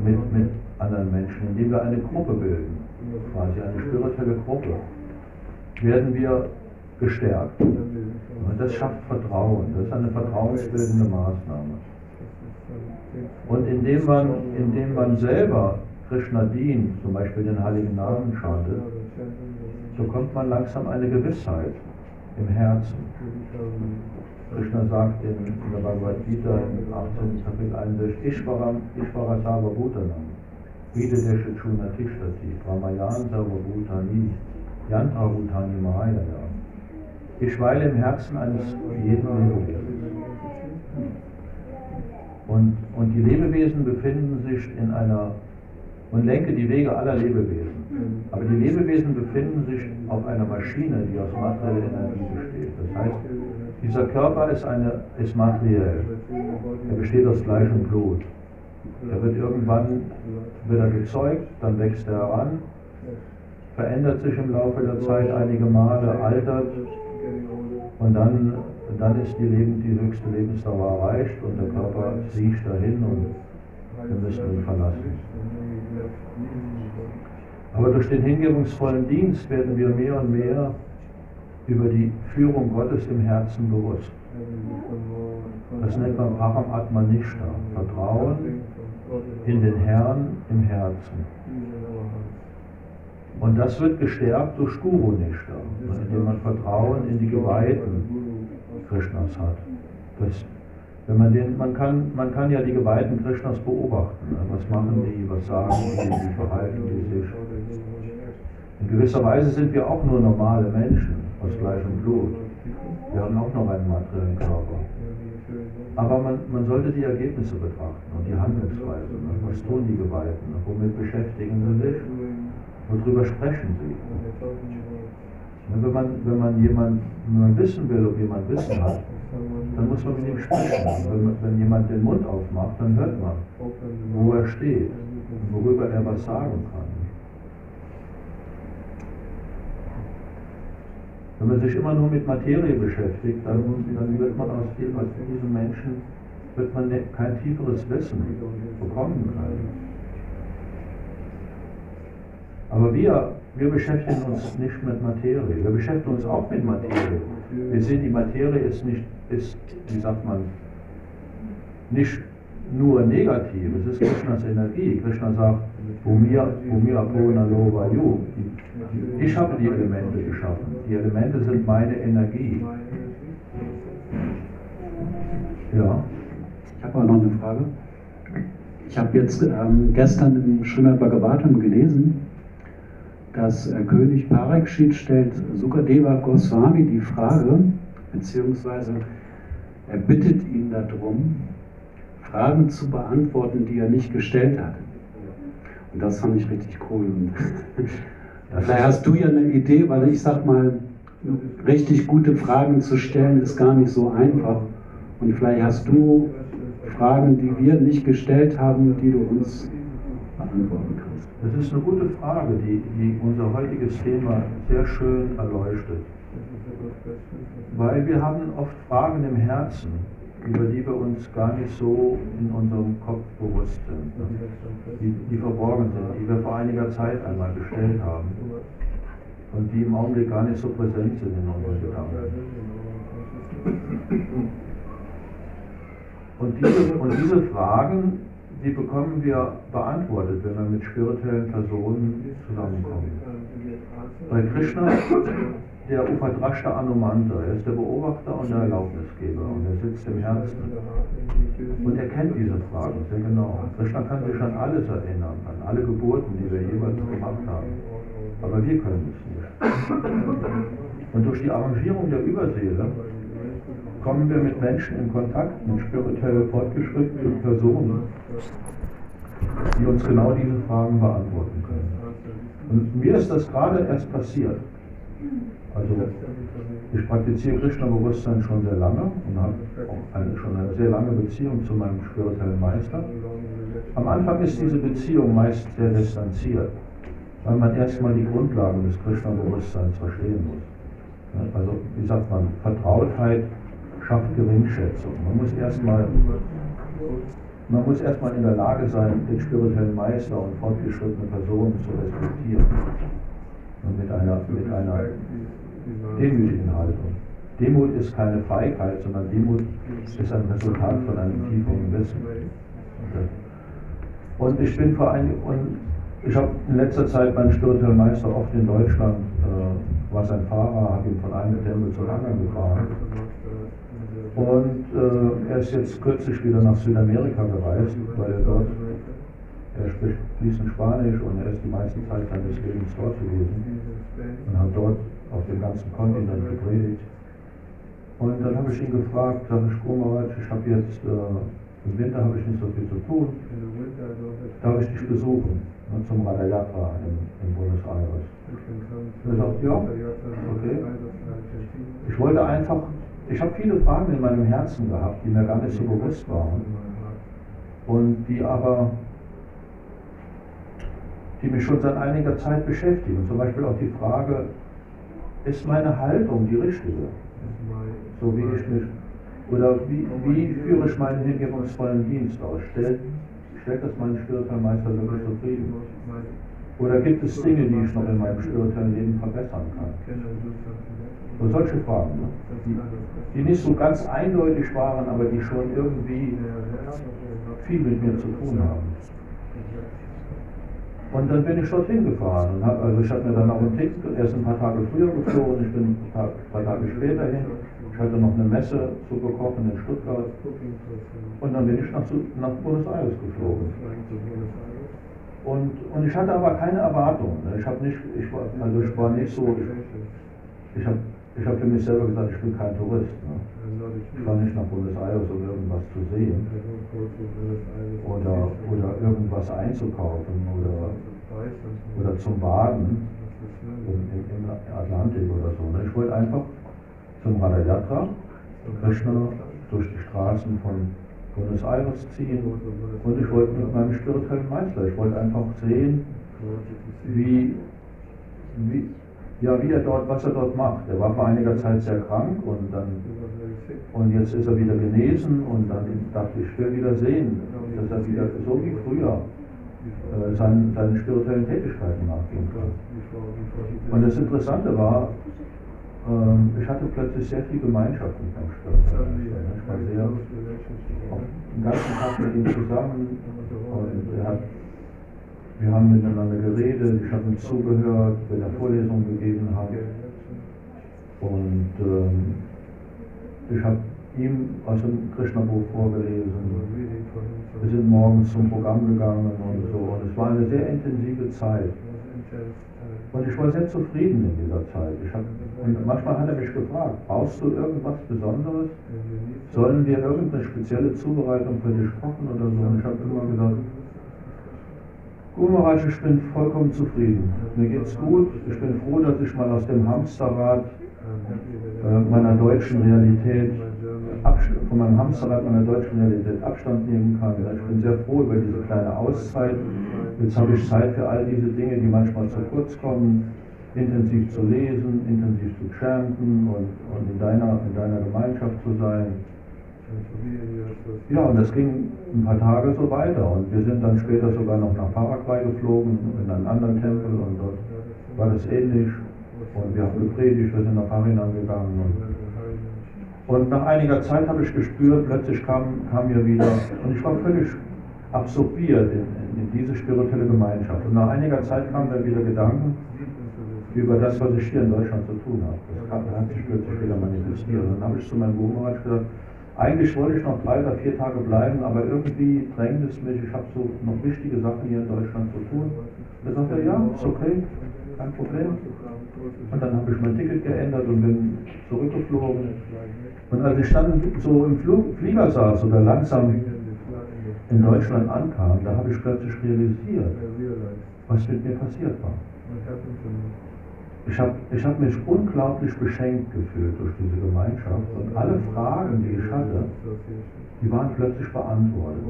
mit, mit anderen Menschen, indem wir eine Gruppe bilden, quasi eine spirituelle Gruppe, werden wir gestärkt. Und das schafft Vertrauen. Das ist eine vertrauensbildende Maßnahme. Und indem man, indem man selber Krishna dient, zum Beispiel den heiligen Namen chantet, so kommt man langsam eine Gewissheit im Herzen. Krishna sagt in, in der Bhagavad Gita im 18. Kapitel 61, Ishvaram, Ishvara Sarva Bhutanam, Videdeshe Chuna Tishtati, Brahmayan Sarva Bhutani, Yantra Bhutani Mahayaya. Ich weile im Herzen eines jeden Lebewesens. Und, und die Lebewesen befinden sich in einer, und lenke die Wege aller Lebewesen. Aber die Lebewesen befinden sich auf einer Maschine, die aus materieller Energie besteht. Das heißt, dieser Körper ist, eine, ist materiell. Er besteht aus Fleisch und Blut. Er wird irgendwann wird er gezeugt, dann wächst er heran, verändert sich im Laufe der Zeit einige Male, altert und dann, dann ist die, Leben, die höchste Lebensdauer erreicht und der Körper siecht dahin und wir müssen ihn verlassen. Aber durch den hingebungsvollen Dienst werden wir mehr und mehr über die Führung Gottes im Herzen bewusst. Das nennt man Param Atmanishta, Vertrauen in den Herrn im Herzen. Und das wird gestärkt durch Guru Nishta, indem man Vertrauen in die Geweihten Krishnas hat. Das, wenn man, den, man, kann, man kann ja die Geweihten Krishnas beobachten. Ne? Was machen die, was sagen die, wie verhalten die sich. In gewisser Weise sind wir auch nur normale Menschen aus Fleisch und Blut. Wir haben auch noch einen materiellen Körper. Aber man, man sollte die Ergebnisse betrachten und die Handlungsweise. Ne? Was tun die Geweihten? Ne? Womit beschäftigen sie sich? Worüber sprechen sie? Wenn man, wenn, man jemand, wenn man wissen will, ob jemand Wissen hat, dann muss man mit ihm sprechen. Wenn, wenn jemand den Mund aufmacht, dann hört man, wo er steht und worüber er was sagen kann. Wenn man sich immer nur mit Materie beschäftigt, dann, dann wird man aus, dem, aus diesem Menschen wird man ne, kein tieferes Wissen bekommen können. Aber wir, wir beschäftigen uns nicht mit Materie. Wir beschäftigen uns auch mit Materie. Wir sehen, die Materie ist nicht, ist, wie sagt man, nicht nur negativ. Es ist Krishnas Energie. Krishna sagt, Lova Yu. Ich habe die Elemente geschaffen. Die Elemente sind meine Energie. Ja. Ich habe auch noch eine Frage. Ich habe jetzt ähm, gestern im Srimad Bhagavatam gelesen, dass äh, König Parikshit stellt Sukadeva Goswami die Frage, beziehungsweise er bittet ihn darum, Fragen zu beantworten, die er nicht gestellt hat. Und das fand ich richtig cool. Vielleicht hast du ja eine Idee, weil ich sag mal, richtig gute Fragen zu stellen ist gar nicht so einfach. Und vielleicht hast du Fragen, die wir nicht gestellt haben, die du uns beantworten kannst. Das ist eine gute Frage, die, die unser heutiges Thema sehr schön erleuchtet. Weil wir haben oft Fragen im Herzen, über die wir uns gar nicht so in unserem Kopf bewusst sind, ne? die, die verborgen sind, die wir vor einiger Zeit einmal gestellt haben und die im Augenblick gar nicht so präsent sind in unseren Gedanken. Und diese, und diese Fragen die bekommen wir beantwortet, wenn wir mit spirituellen Personen zusammenkommen. Bei Krishna, der Upadrashta Anumanta, er ist der Beobachter und der Erlaubnisgeber und er sitzt im Herzen. Und er kennt diese Fragen sehr genau. Krishna kann sich an alles erinnern, an alle Geburten, die wir jeweils gemacht haben. Aber wir können es nicht. Und durch die Arrangierung der Überseele kommen wir mit Menschen in Kontakt, mit spirituell fortgeschrittenen Personen, die uns genau diese Fragen beantworten können. Und mir ist das gerade erst passiert. Also ich praktiziere Krishna-Bewusstsein schon sehr lange und habe auch eine, schon eine sehr lange Beziehung zu meinem spirituellen Meister. Am Anfang ist diese Beziehung meist sehr distanziert, weil man erstmal die Grundlagen des Krishna-Bewusstseins verstehen muss. Also, wie sagt man, Vertrautheit schafft Geringschätzung. Man muss erstmal man muss erstmal in der Lage sein, den spirituellen Meister und fortgeschrittene Personen zu respektieren. Und mit einer, mit einer demütigen Haltung. Demut ist keine Feigheit, sondern Demut ist ein Resultat von einem tieferen Wissen. Und ich bin vor allem, und ich habe in letzter Zeit meinen spirituellen Meister oft in Deutschland, äh, war sein Fahrer, habe ihn von einem Tempel zum anderen gefahren. Und äh, er ist jetzt kürzlich wieder nach Südamerika gereist, weil er dort, er spricht fließend Spanisch und er ist die meiste Zeit seines Lebens dort gewesen und hat dort auf dem ganzen Kontinent gepredigt. Und dann habe ich ihn gefragt, sage ich, Kumaraj, ich habe jetzt, äh, im Winter habe ich nicht so viel zu tun, darf ich dich besuchen ne, zum Radayatra in, in Buenos Aires? Und er sagt, ja, okay. Ich wollte einfach ich habe viele Fragen in meinem Herzen gehabt, die mir gar nicht so bewusst waren. Und die aber, die mich schon seit einiger Zeit beschäftigen. Zum Beispiel auch die Frage, ist meine Haltung die richtige? So wie ich mich, oder wie, wie führe ich meinen hingebungsvollen Dienst aus? Stellt, stellt das meinen spirituellen Meister wirklich zufrieden? Oder gibt es Dinge, die ich noch in meinem spirituellen Leben verbessern kann? So solche Fragen, ne? die, die nicht so ganz eindeutig waren, aber die schon irgendwie viel mit mir zu tun haben. Und dann bin ich dorthin gefahren. Und hab, also ich habe mir dann auch einen Ticket, erst ein paar Tage früher geflogen, ich bin ein paar, paar Tage später hin. Ich hatte noch eine Messe zu bekochen in Stuttgart. Und dann bin ich nach, nach Buenos Aires geflogen. Und, und ich hatte aber keine Erwartungen. ne? Ich habe nicht, ich war, also ich war nicht so, ich, ich habe ich hab für mich selber gesagt, ich bin kein Tourist. Ne? Ich war nicht nach Buenos Aires, um irgendwas zu sehen oder, oder irgendwas einzukaufen oder, oder zum Baden im, im, im Atlantik oder so. ne? Ich wollte einfach zum Radha Yatra, Krishna durch die Straßen von Buenos Aires ziehen und ich wollte mit meinem spirituellen Meister, ich wollte einfach sehen, wie, wie, ja, wie er dort, was er dort macht. Er war vor einiger Zeit sehr krank und dann und jetzt ist er wieder genesen und dann dachte ich, ich will wieder sehen, dass er wieder so wie früher äh, seinen, seinen spirituellen Tätigkeiten nachgehen kann. Und das Interessante war, ähm, ich hatte plötzlich sehr viel Gemeinschaft mit meinem spirituellen. Ich war sehr auch den ganzen Tag mit ihm zusammen und er hat, wir haben miteinander geredet, ich habe ihm zugehört, wenn er Vorlesungen gegeben hat. Und ähm, ich habe ihm aus dem Krishna-Buch vorgelesen. Wir sind morgens zum Programm gegangen und so. Und es war eine sehr intensive Zeit. Und ich war sehr zufrieden in dieser Zeit. Ich hab, und manchmal hat er mich gefragt, brauchst du irgendwas Besonderes? Sollen wir irgendeine spezielle Zubereitung für dich kochen oder so? Und ich habe immer gesagt, Gumaraj, ich bin vollkommen zufrieden. Mir geht's gut. Ich bin froh, dass ich mal aus dem Hamsterrad äh, meiner deutschen Realität, von meinem Hamsterrad meiner deutschen Realität Abstand nehmen kann. Ich bin sehr froh über diese kleine Auszeit. Jetzt habe ich Zeit für all diese Dinge, die manchmal zu kurz kommen, intensiv zu lesen, intensiv zu chanten und, und in, deiner, in deiner Gemeinschaft zu sein. Ja, und das ging ein paar Tage so weiter. Und wir sind dann später sogar noch nach Paraguay geflogen, in einen anderen Tempel, und dort war das ähnlich. Und wir haben gepredigt, wir sind nach Harinam gegangen. Und, und nach einiger Zeit habe ich gespürt, plötzlich kam, kam mir wieder, und ich war völlig absorbiert in, in, diese spirituelle Gemeinschaft. Und nach einiger Zeit kamen dann wieder Gedanken über das, was ich hier in Deutschland zu tun habe. Das hat, sich plötzlich wieder manifestiert. Und dann habe ich zu meinem Guru gesagt, eigentlich wollte ich noch drei oder vier Tage bleiben, aber irgendwie drängt es mich, ich habe so noch wichtige Sachen hier in Deutschland zu tun. Da sagt er, ja, ist okay, kein Problem. Und dann habe ich mein Ticket geändert und bin zurückgeflogen. Und als ich dann so im Flug, Flieger saß oder langsam in Deutschland ankam, da habe ich plötzlich realisiert, was mit mir passiert war. Ich habe ich hab mich unglaublich beschenkt gefühlt durch diese Gemeinschaft und alle Fragen, die ich hatte, die waren plötzlich beantwortet.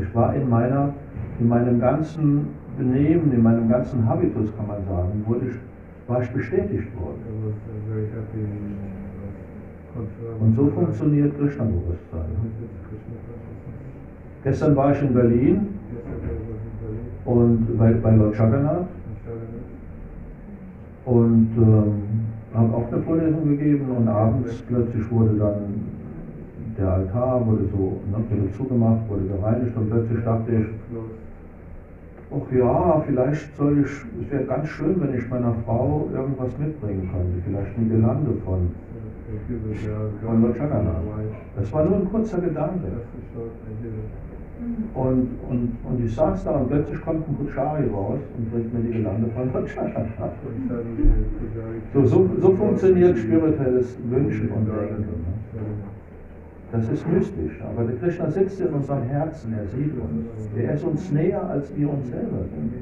Ich war in, meiner, in meinem ganzen Benehmen, in meinem ganzen Habitus, kann man sagen, wurde ich, war ich bestätigt worden. Und so funktioniert Krishna-Bewusstsein. Gestern war ich in Berlin und bei, bei Lord Jagannath und ähm, habe auch eine Vorlesung gegeben und abends plötzlich wurde dann der Altar wurde so ne, wurde zugemacht, wurde gereinigt und plötzlich dachte ich, ach ja, vielleicht soll ich, es wäre ganz schön, wenn ich meiner Frau irgendwas mitbringen könnte, vielleicht eine Gelande von, von. Das war nur ein kurzer Gedanke. Und, und, und ich saß da und plötzlich kommt ein Kuchari raus und bringt mir die Gelande von Jagannath. So, so, so funktioniert spirituelles Wünschen und Denken. Ne? Das ist mystisch, aber der Krishna sitzt in unserem Herzen, er sieht uns. Er ist uns näher, als wir uns selber sind.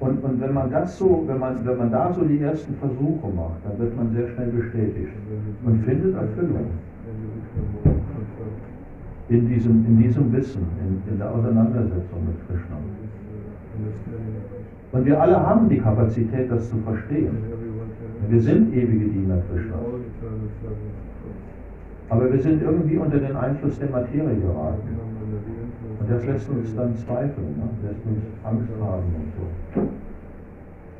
Und, und wenn man das so, wenn man, wenn man da so die ersten Versuche macht, dann wird man sehr schnell bestätigt und findet Erfüllung in diesem, in diesem Wissen, in, in der Auseinandersetzung mit Krishna. Und wir alle haben die Kapazität, das zu verstehen. Wir sind ewige Diener Krishnas. Aber wir sind irgendwie unter den Einfluss der Materie geraten. Und das lässt uns dann zweifeln, ne? lässt uns Angst haben und so.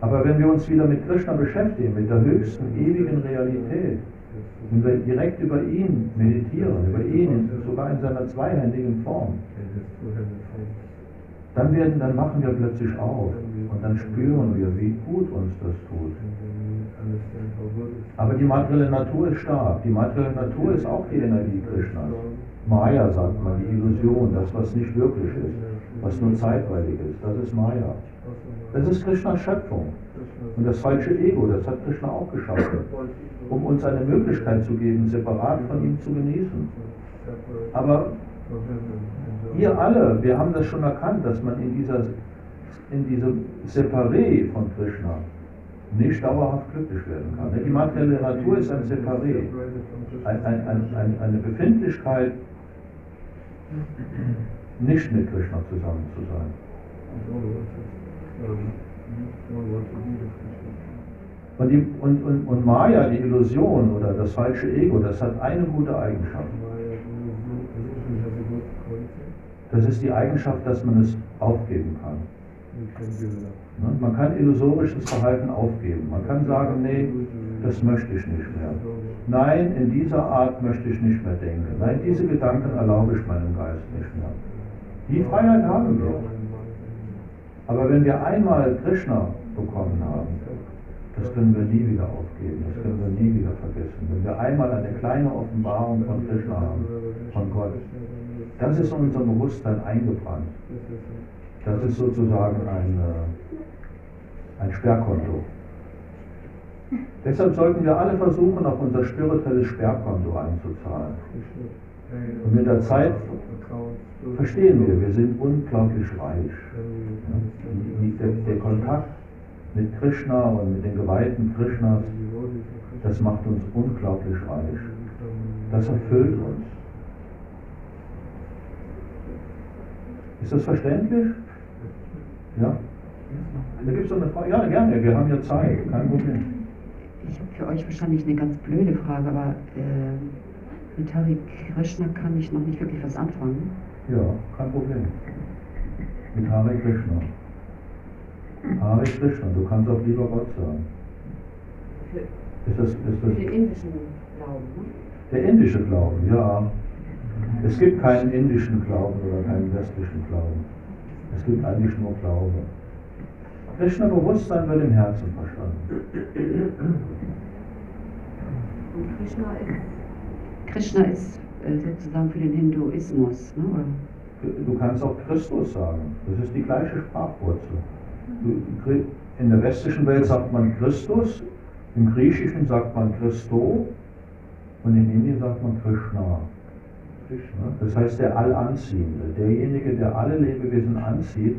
Aber wenn wir uns wieder mit Krishna beschäftigen, mit der höchsten ewigen Realität, wenn wir direkt über ihn meditieren, über ihn, sogar in seiner zweihändigen Form, dann, werden, dann machen wir plötzlich auf und dann spüren wir, wie gut uns das tut. Aber die materielle Natur ist stark. Die materielle Natur ist auch die Energie Krishnas. Maya sagt man, die Illusion, das, was nicht wirklich ist, was nur zeitweilig ist, das ist Maya. Das ist Krishnas Schöpfung. Und das falsche Ego, das hat Krishna auch geschaffen, um uns eine Möglichkeit zu geben, separat von ihm zu genießen. Aber wir alle, wir haben das schon erkannt, dass man in, dieser, in diesem Separé von Krishna nicht dauerhaft glücklich werden kann. Die materielle Natur ist ein Separé, ein, ein, ein, eine Befindlichkeit, nicht mit Krishna zusammen zu sein. Und, die, und, und, und Maya, die Illusion oder das falsche Ego, das hat eine gute Eigenschaft. Das ist die Eigenschaft, dass man es aufgeben kann. Ne? Man kann illusorisches Verhalten aufgeben. Man kann sagen, nee, das möchte ich nicht mehr. Nein, in dieser Art möchte ich nicht mehr denken. Nein, diese Gedanken erlaube ich meinem Geist nicht mehr. Die Freiheit haben wir. Aber wenn wir einmal Krishna bekommen haben, das können wir nie wieder aufgeben, das können wir nie wieder vergessen. Wenn wir einmal eine kleine Offenbarung von Krishna haben, von Gott, das ist in unser Bewusstsein eingebrannt. Das ist sozusagen ein, äh, ein Sperrkonto. Deshalb sollten wir alle versuchen, auf unser spirituelles Sperrkonto einzuzahlen. Und mit der Zeit verstehen wir, wir sind unglaublich reich. Der, der Kontakt mit Krishna und mit den Geweihten Krishnas, das macht uns unglaublich reich. Das erfüllt uns. Ist das verständlich? Ja? Da gibt es noch eine Frage. Ja, gerne, wir haben ja Zeit, kein Problem. Ich habe für euch wahrscheinlich eine ganz blöde Frage, aber äh, mit Hari Krishna kann ich noch nicht wirklich was anfangen. Ja, kein Problem. Mit Hare Krishna. Hare Krishna, du kannst auch lieber Gott sagen. Ist das, ist das den indischen Glauben, ne? der indische Glauben, ja. Es gibt keinen indischen Glauben oder keinen westlichen Glauben. Es gibt eigentlich nur Glaube. Krishna-Bewusstsein wird im Herzen verstanden. Und Krishna ist, Krishna ist äh, sozusagen für den Hinduismus, ne? Du kannst auch Christus sagen. Das ist die gleiche Sprachwurzel. In der westlichen Welt sagt man Christus, im Griechischen sagt man Christo und in Indien sagt man Krishna. Das heißt der Allanziehende, derjenige, der alle Lebewesen anzieht.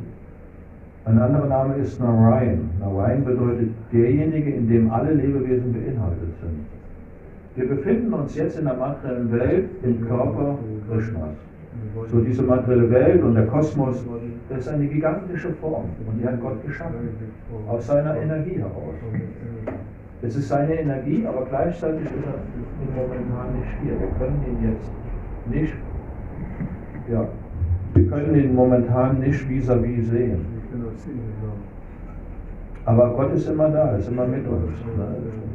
Ein anderer Name ist Narayan. Narayan bedeutet derjenige, in dem alle Lebewesen beinhaltet sind. Wir befinden uns jetzt in der materiellen Welt im Körper Krishnas. So diese materielle Welt und der Kosmos, das ist eine gigantische Form und die hat Gott geschaffen, aus seiner Energie heraus. Es ist seine Energie, aber gleichzeitig ist er momentan nicht hier. Wir können ihn jetzt nicht, ja, wir können ihn momentan nicht vis-à-vis -vis sehen. Aber Gott ist immer da, ist immer mit uns. Ne?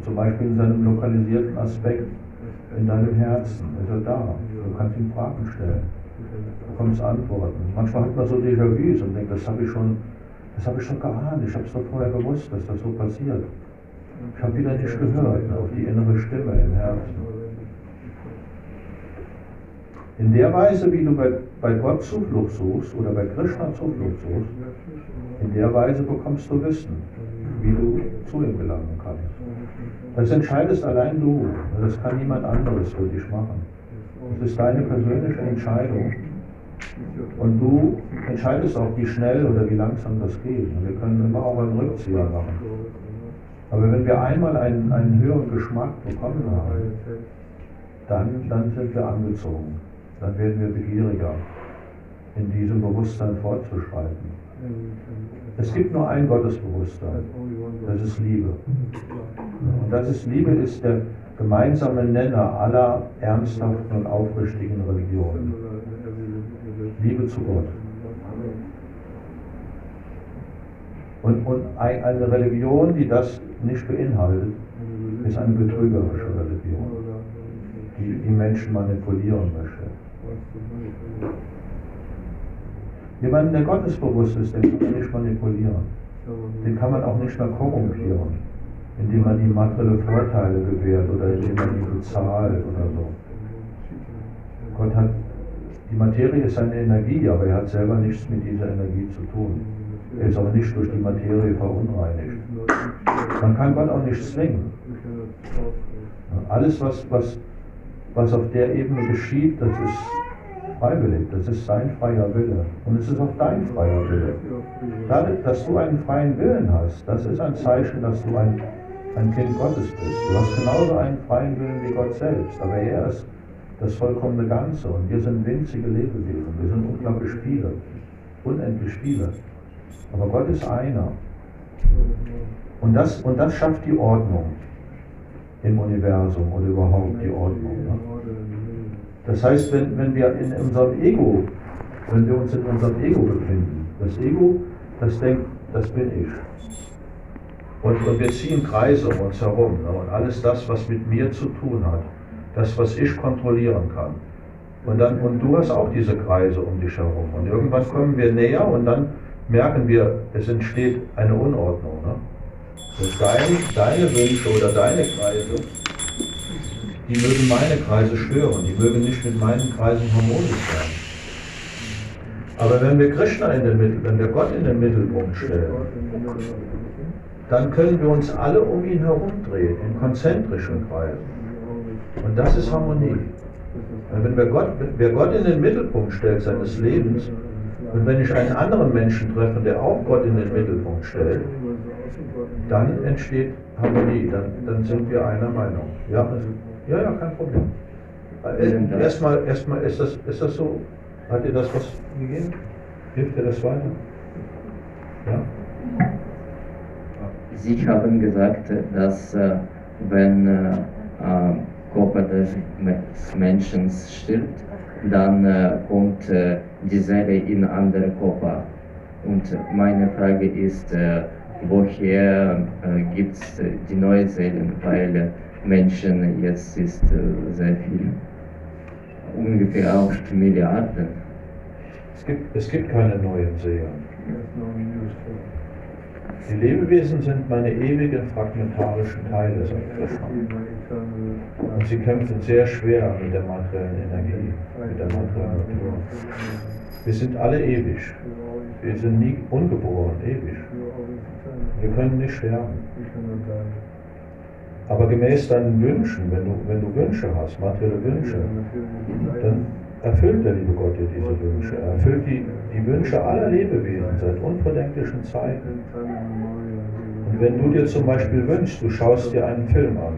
Zum Beispiel in seinem lokalisierten Aspekt, in deinem Herzen ist er da. Du kannst ihm Fragen stellen. Bekommst Antworten. Manchmal hat man so Déjà-vus und denkt, das habe ich schon, ich schon geahnt. Ich habe es doch vorher gewusst, dass das so passiert. Ich habe wieder nicht gehört auf die innere Stimme im Herzen. In der Weise, wie du bei, bei Gott Zuflucht suchst oder bei Krishna Zuflucht suchst, in der Weise bekommst du Wissen, wie du zu ihm gelangen kannst. Das entscheidest allein du. Das kann niemand anderes für dich machen. Das ist deine persönliche Entscheidung. Und du entscheidest auch, wie schnell oder wie langsam das geht. Und wir können immer auch einen Rückzieher machen. Aber wenn wir einmal einen, einen höheren Geschmack bekommen haben, dann, dann sind wir angezogen dann werden wir begieriger, in diesem Bewusstsein fortzuschreiten. Es gibt nur ein Gottesbewusstsein, das ist Liebe. Und das ist Liebe ist der gemeinsame Nenner aller ernsthaften und aufrichtigen Religionen. Liebe zu Gott. Und, und eine Religion, die das nicht beinhaltet, ist eine betrügerische Religion, die die Menschen manipulieren möchte. Jemanden, der gottesbewusst ist, den kann man nicht manipulieren. Den kann man auch nicht mehr korrumpieren, indem man ihm materielle Vorteile gewährt oder indem man ihn bezahlt oder so. Gott hat, die Materie ist eine Energie, aber er hat selber nichts mit dieser Energie zu tun. Er ist auch nicht durch die Materie verunreinigt. Man kann Gott auch nicht zwingen. Alles, was, was, was auf der Ebene geschieht, das ist freiwillig, das ist sein freier Wille. Und es ist auch dein freier Wille. Dadurch, dass du einen freien Willen hast, das ist ein Zeichen, dass du ein, ein Kind Gottes bist. Du hast genauso einen freien Willen wie Gott selbst, aber er ist das vollkommene Ganze und wir sind winzige Lebewesen. Wir sind unglaublich viele, unendlich viele. Aber Gott ist einer. Und das, und das schafft die Ordnung im Universum oder überhaupt die Ordnung. Ne? Das heißt, wenn, wenn wir in unserem Ego, wenn wir uns in unserem Ego befinden, das Ego, das denkt, das bin ich. Und, und wir ziehen Kreise um uns herum. Ne? Und alles das, was mit mir zu tun hat, das, was ich kontrollieren kann. Und, dann, und du hast auch diese Kreise um dich herum. Und irgendwann kommen wir näher und dann merken wir, es entsteht eine Unordnung. Ne? Dein, deine Wünsche oder deine Kreise, die mögen meine Kreise stören, die mögen nicht mit meinen Kreisen harmonisch sein. Aber wenn wir Krishna in den Mittelpunkt, wenn wir Gott in den Mittelpunkt stellen, dann können wir uns alle um ihn herumdrehen, in konzentrischen Kreisen. Und das ist Harmonie. Wenn wir Gott, wer Gott in den Mittelpunkt stellt seines Lebens, und wenn ich einen anderen Menschen treffe, der auch Gott in den Mittelpunkt stellt, dann entsteht Harmonie, dann, dann sind wir einer Meinung. Ja, ja, ja kein Problem. Äh, erstmal, erstmal ist, das, ist das so, hat dir das was gegeben? Hilft dir das weiter? Ja? Sie haben gesagt, dass äh, wenn äh, Körper des Menschen stirbt, dann äh, kommt äh, die Seele in andere Körper. Und meine Frage ist, äh, woher gibt es die neuen Seelen? Weil Menschen jetzt ist sehr viel, ungefähr 8 Milliarden. Es gibt, es gibt keine neuen Seelen. Die Lebewesen sind meine ewigen fragmentarischen Teile, sagt Krishna. Und sie kämpfen sehr schwer mit der materiellen Energie, mit der materiellen Natur. Wir sind alle ewig. Wir sind nie ungeboren, ewig. Wir können nicht sterben. Aber gemäß deinen Wünschen, wenn du, wenn du Wünsche hast, materielle Wünsche, dann erfüllt der liebe Gott dir diese Wünsche. Er erfüllt die, die Wünsche aller Lebewesen seit unvordenklichen Zeiten. Und wenn du dir zum Beispiel wünschst, du schaust dir einen Film an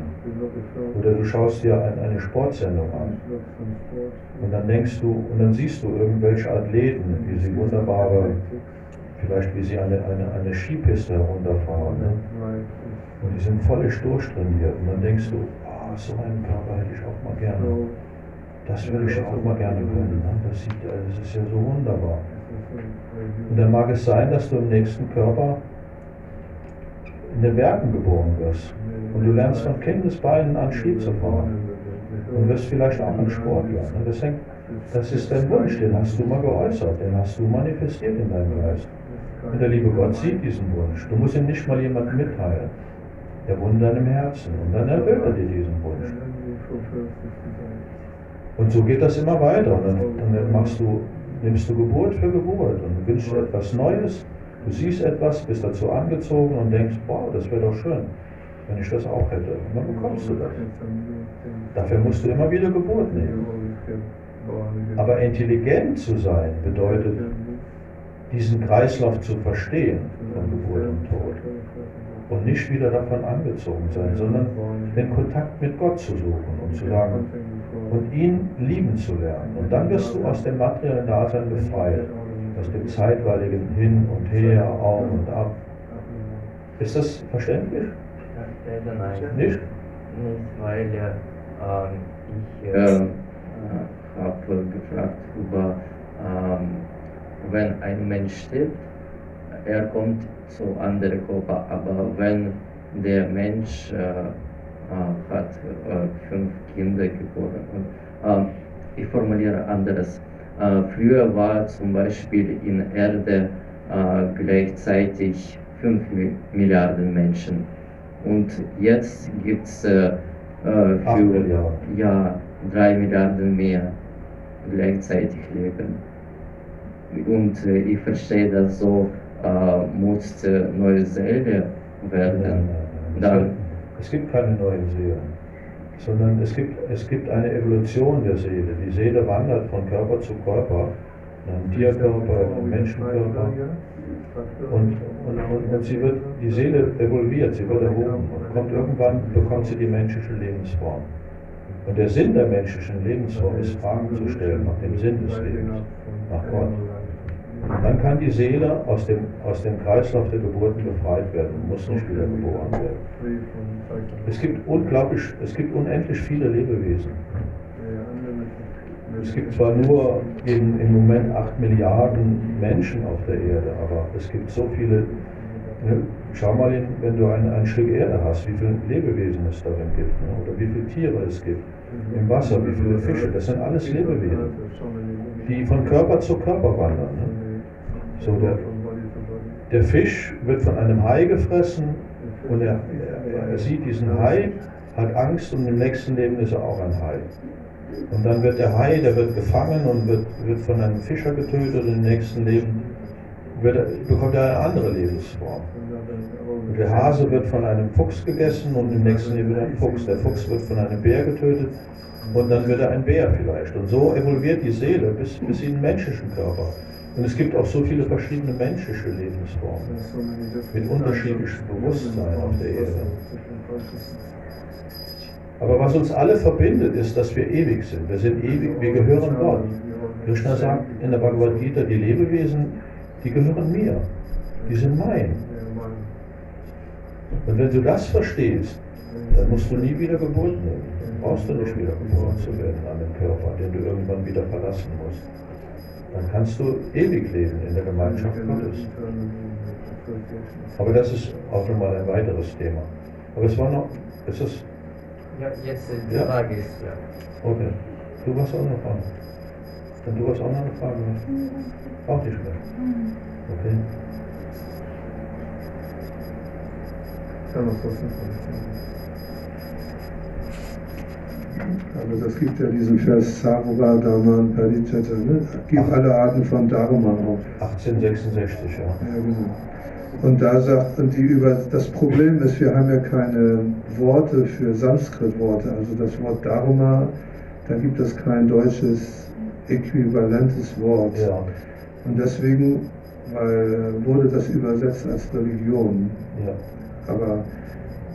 oder du schaust dir ein, eine Sportsendung an und dann denkst du und dann siehst du irgendwelche Athleten, wie sie wunderbare, vielleicht wie sie eine, eine, eine Skipiste herunterfahren. Ne? Und die sind völlig durchtrainiert und dann denkst du, oh, so einen Körper hätte ich auch mal gerne. Das würde ich auch mal gerne können. Ne? Das, sieht, das ist ja so wunderbar. Und dann mag es sein, dass du im nächsten Körper in den Bergen geboren wirst. Und du lernst von Kindesbeinen an Ski zu fahren. Und wirst vielleicht auch ein Sportler. Ne? Das, hängt, das ist dein Wunsch, den hast du mal geäußert, den hast du manifestiert in deinem Geist. Und der liebe Gott sieht diesen Wunsch. Du musst ihn nicht mal jemandem mitteilen. Er wohnt in deinem Herzen. Und dann erhöht er dir diesen Wunsch. Und so geht das immer weiter. Und dann, dann machst du, nimmst du Geburt für Geburt und wünschst dir etwas Neues. Du siehst etwas, bist dazu angezogen und denkst, wow, das wäre doch schön, wenn ich das auch hätte. Und dann bekommst du das. Dafür musst du immer wieder Geburt nehmen. Aber intelligent zu sein bedeutet, diesen Kreislauf zu verstehen von Geburt und Tod und nicht wieder davon angezogen sein, sondern den Kontakt mit Gott zu suchen und zu sagen, und ihn lieben zu lernen. Und dann wirst du aus dem materiellen Dasein befreit, aus dem zeitweiligen Hin und Her, auf und ab. Ist das verständlich? Leider nein. Nicht? Nicht, weil äh, ich äh, habe gefragt über ähm, wenn ein Mensch stirbt, er kommt zu anderen Körper, aber wenn der Mensch äh, äh, hat äh, fünf Kinder geboren. Und, ähm, ich formuliere anderes. Äh, früher war zum Beispiel in Erde äh, gleichzeitig 5 Milliarden Menschen. Und jetzt gibt es äh, für ja, 3 Milliarden mehr gleichzeitig leben. Und ich verstehe das so, äh, muss neue Seele werden. Nein, nein, nein. Es gibt keine neuen Seelen, sondern es gibt, es gibt eine Evolution der Seele. Die Seele wandert von Körper zu Körper, in einem Tierkörper, in einem Menschenkörper. Und, und, und, und, sie wird, die Seele evolviert, sie wird erhoben und kommt irgendwann, bekommt sie die menschliche Lebensform. Und der Sinn der menschlichen Lebensform ist, Fragen zu stellen nach dem Sinn des Lebens, nach Gott. Dann kann die Seele aus dem, aus dem Kreislauf der Geburten befreit werden, muss nicht wieder geboren werden. Es gibt unglaublich, es gibt unendlich viele Lebewesen. Es gibt zwar nur in, im Moment 8 Milliarden Menschen auf der Erde, aber es gibt so viele. Ne, schau mal, in, wenn du ein, ein Stück Erde hast, wie viele Lebewesen es darin gibt, ne, oder wie viele Tiere es gibt. Im Wasser, wie viele Fische, das sind alles Lebewesen, die von Körper zu Körper wandern. Ne? So, der, der Fisch wird von einem Hai gefressen und er, er sieht diesen Hai, hat Angst und im nächsten Leben ist er auch ein Hai. Und dann wird der Hai, der wird gefangen und wird, wird von einem Fischer getötet und im nächsten Leben wird, bekommt er eine andere Lebensform. Und der Hase wird von einem Fuchs gegessen und im nächsten Leben wird er ein Fuchs. Der Fuchs wird von einem Bär getötet und dann wird er ein Bär vielleicht. Und so evolviert die Seele bis, bis in den menschlichen Körper. Und es gibt auch so viele verschiedene menschliche Lebensformen mit unterschiedlichem Bewusstsein auf der Erde. Aber was uns alle verbindet, ist, dass wir ewig sind. Wir sind ewig, wir gehören Gott. Krishna sagt in der Bhagavad Gita, die Lebewesen, die gehören mir. Die sind mein. Und wenn du das verstehst, dann musst du nie wieder Geburt nehmen. Dann brauchst du nicht wieder geboren zu werden an den Körper, den du irgendwann wieder verlassen musst dann kannst du ewig leben in der Gemeinschaft Gottes. Aber das ist auch nochmal ein weiteres Thema. Aber es war noch, ist es? Ja, jetzt die ja? Frage ist ja. Okay. Du warst auch noch dran. Und du hast auch noch eine Frage? Auch nicht mehr. Okay. Kann man trotzdem also das gibt ja diesen Vers Sarva Dharman Parichata, ne? Gib alle Arten von Dharma auf. 1866, ja. Ja, genau. Und da sagt, und die über, das Problem ist, wir haben ja keine Worte für Sanskrit-Worte. Also das Wort Dharma, da gibt es kein deutsches äquivalentes Wort. Ja. Und deswegen weil, wurde das übersetzt als Religion. Ja. Aber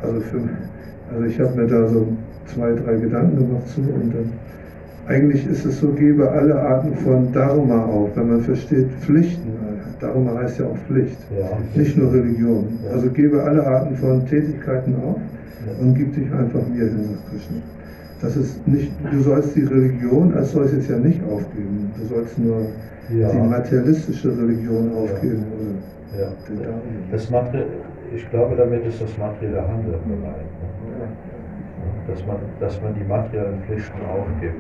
also, für, also ich habe mir da so zwei, drei Gedanken gemacht zu und dann eigentlich ist es so, gebe alle Arten von Dharma auf, wenn man versteht Pflichten. Dharma heißt ja auch Pflicht, ja. nicht nur Religion. Ja. Also gebe alle Arten von Tätigkeiten auf ja. und gib dich einfach mir hin, sagt Krishna. Das ist nicht, du sollst die Religion als solches ja nicht aufgeben. Du sollst nur die materialistische Religion aufgeben. Oder das Materi ich glaube, damit ist das materielle Handeln gemeint dass man, dass man die materiellen Pflichten aufgibt.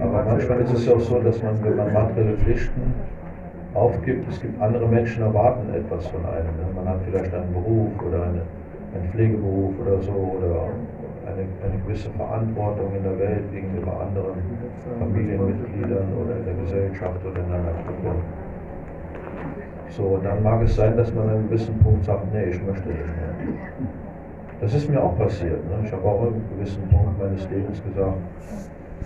Aber manchmal ist es auch so, dass man, wenn man materielle Pflichten aufgibt, es gibt andere Menschen erwarten etwas von einem. Ne? Man hat vielleicht einen Beruf oder eine, einen Pflegeberuf oder so oder eine, eine gewisse Verantwortung in der Welt gegenüber anderen Familienmitgliedern oder in der Gesellschaft oder in einer Gruppe. So, dann mag es sein, dass man an einem gewissen Punkt sagt, nee, ich möchte nicht mehr. Das ist mir auch passiert. Ne? Ich habe auch an einem gewissen Punkt meines Lebens gesagt,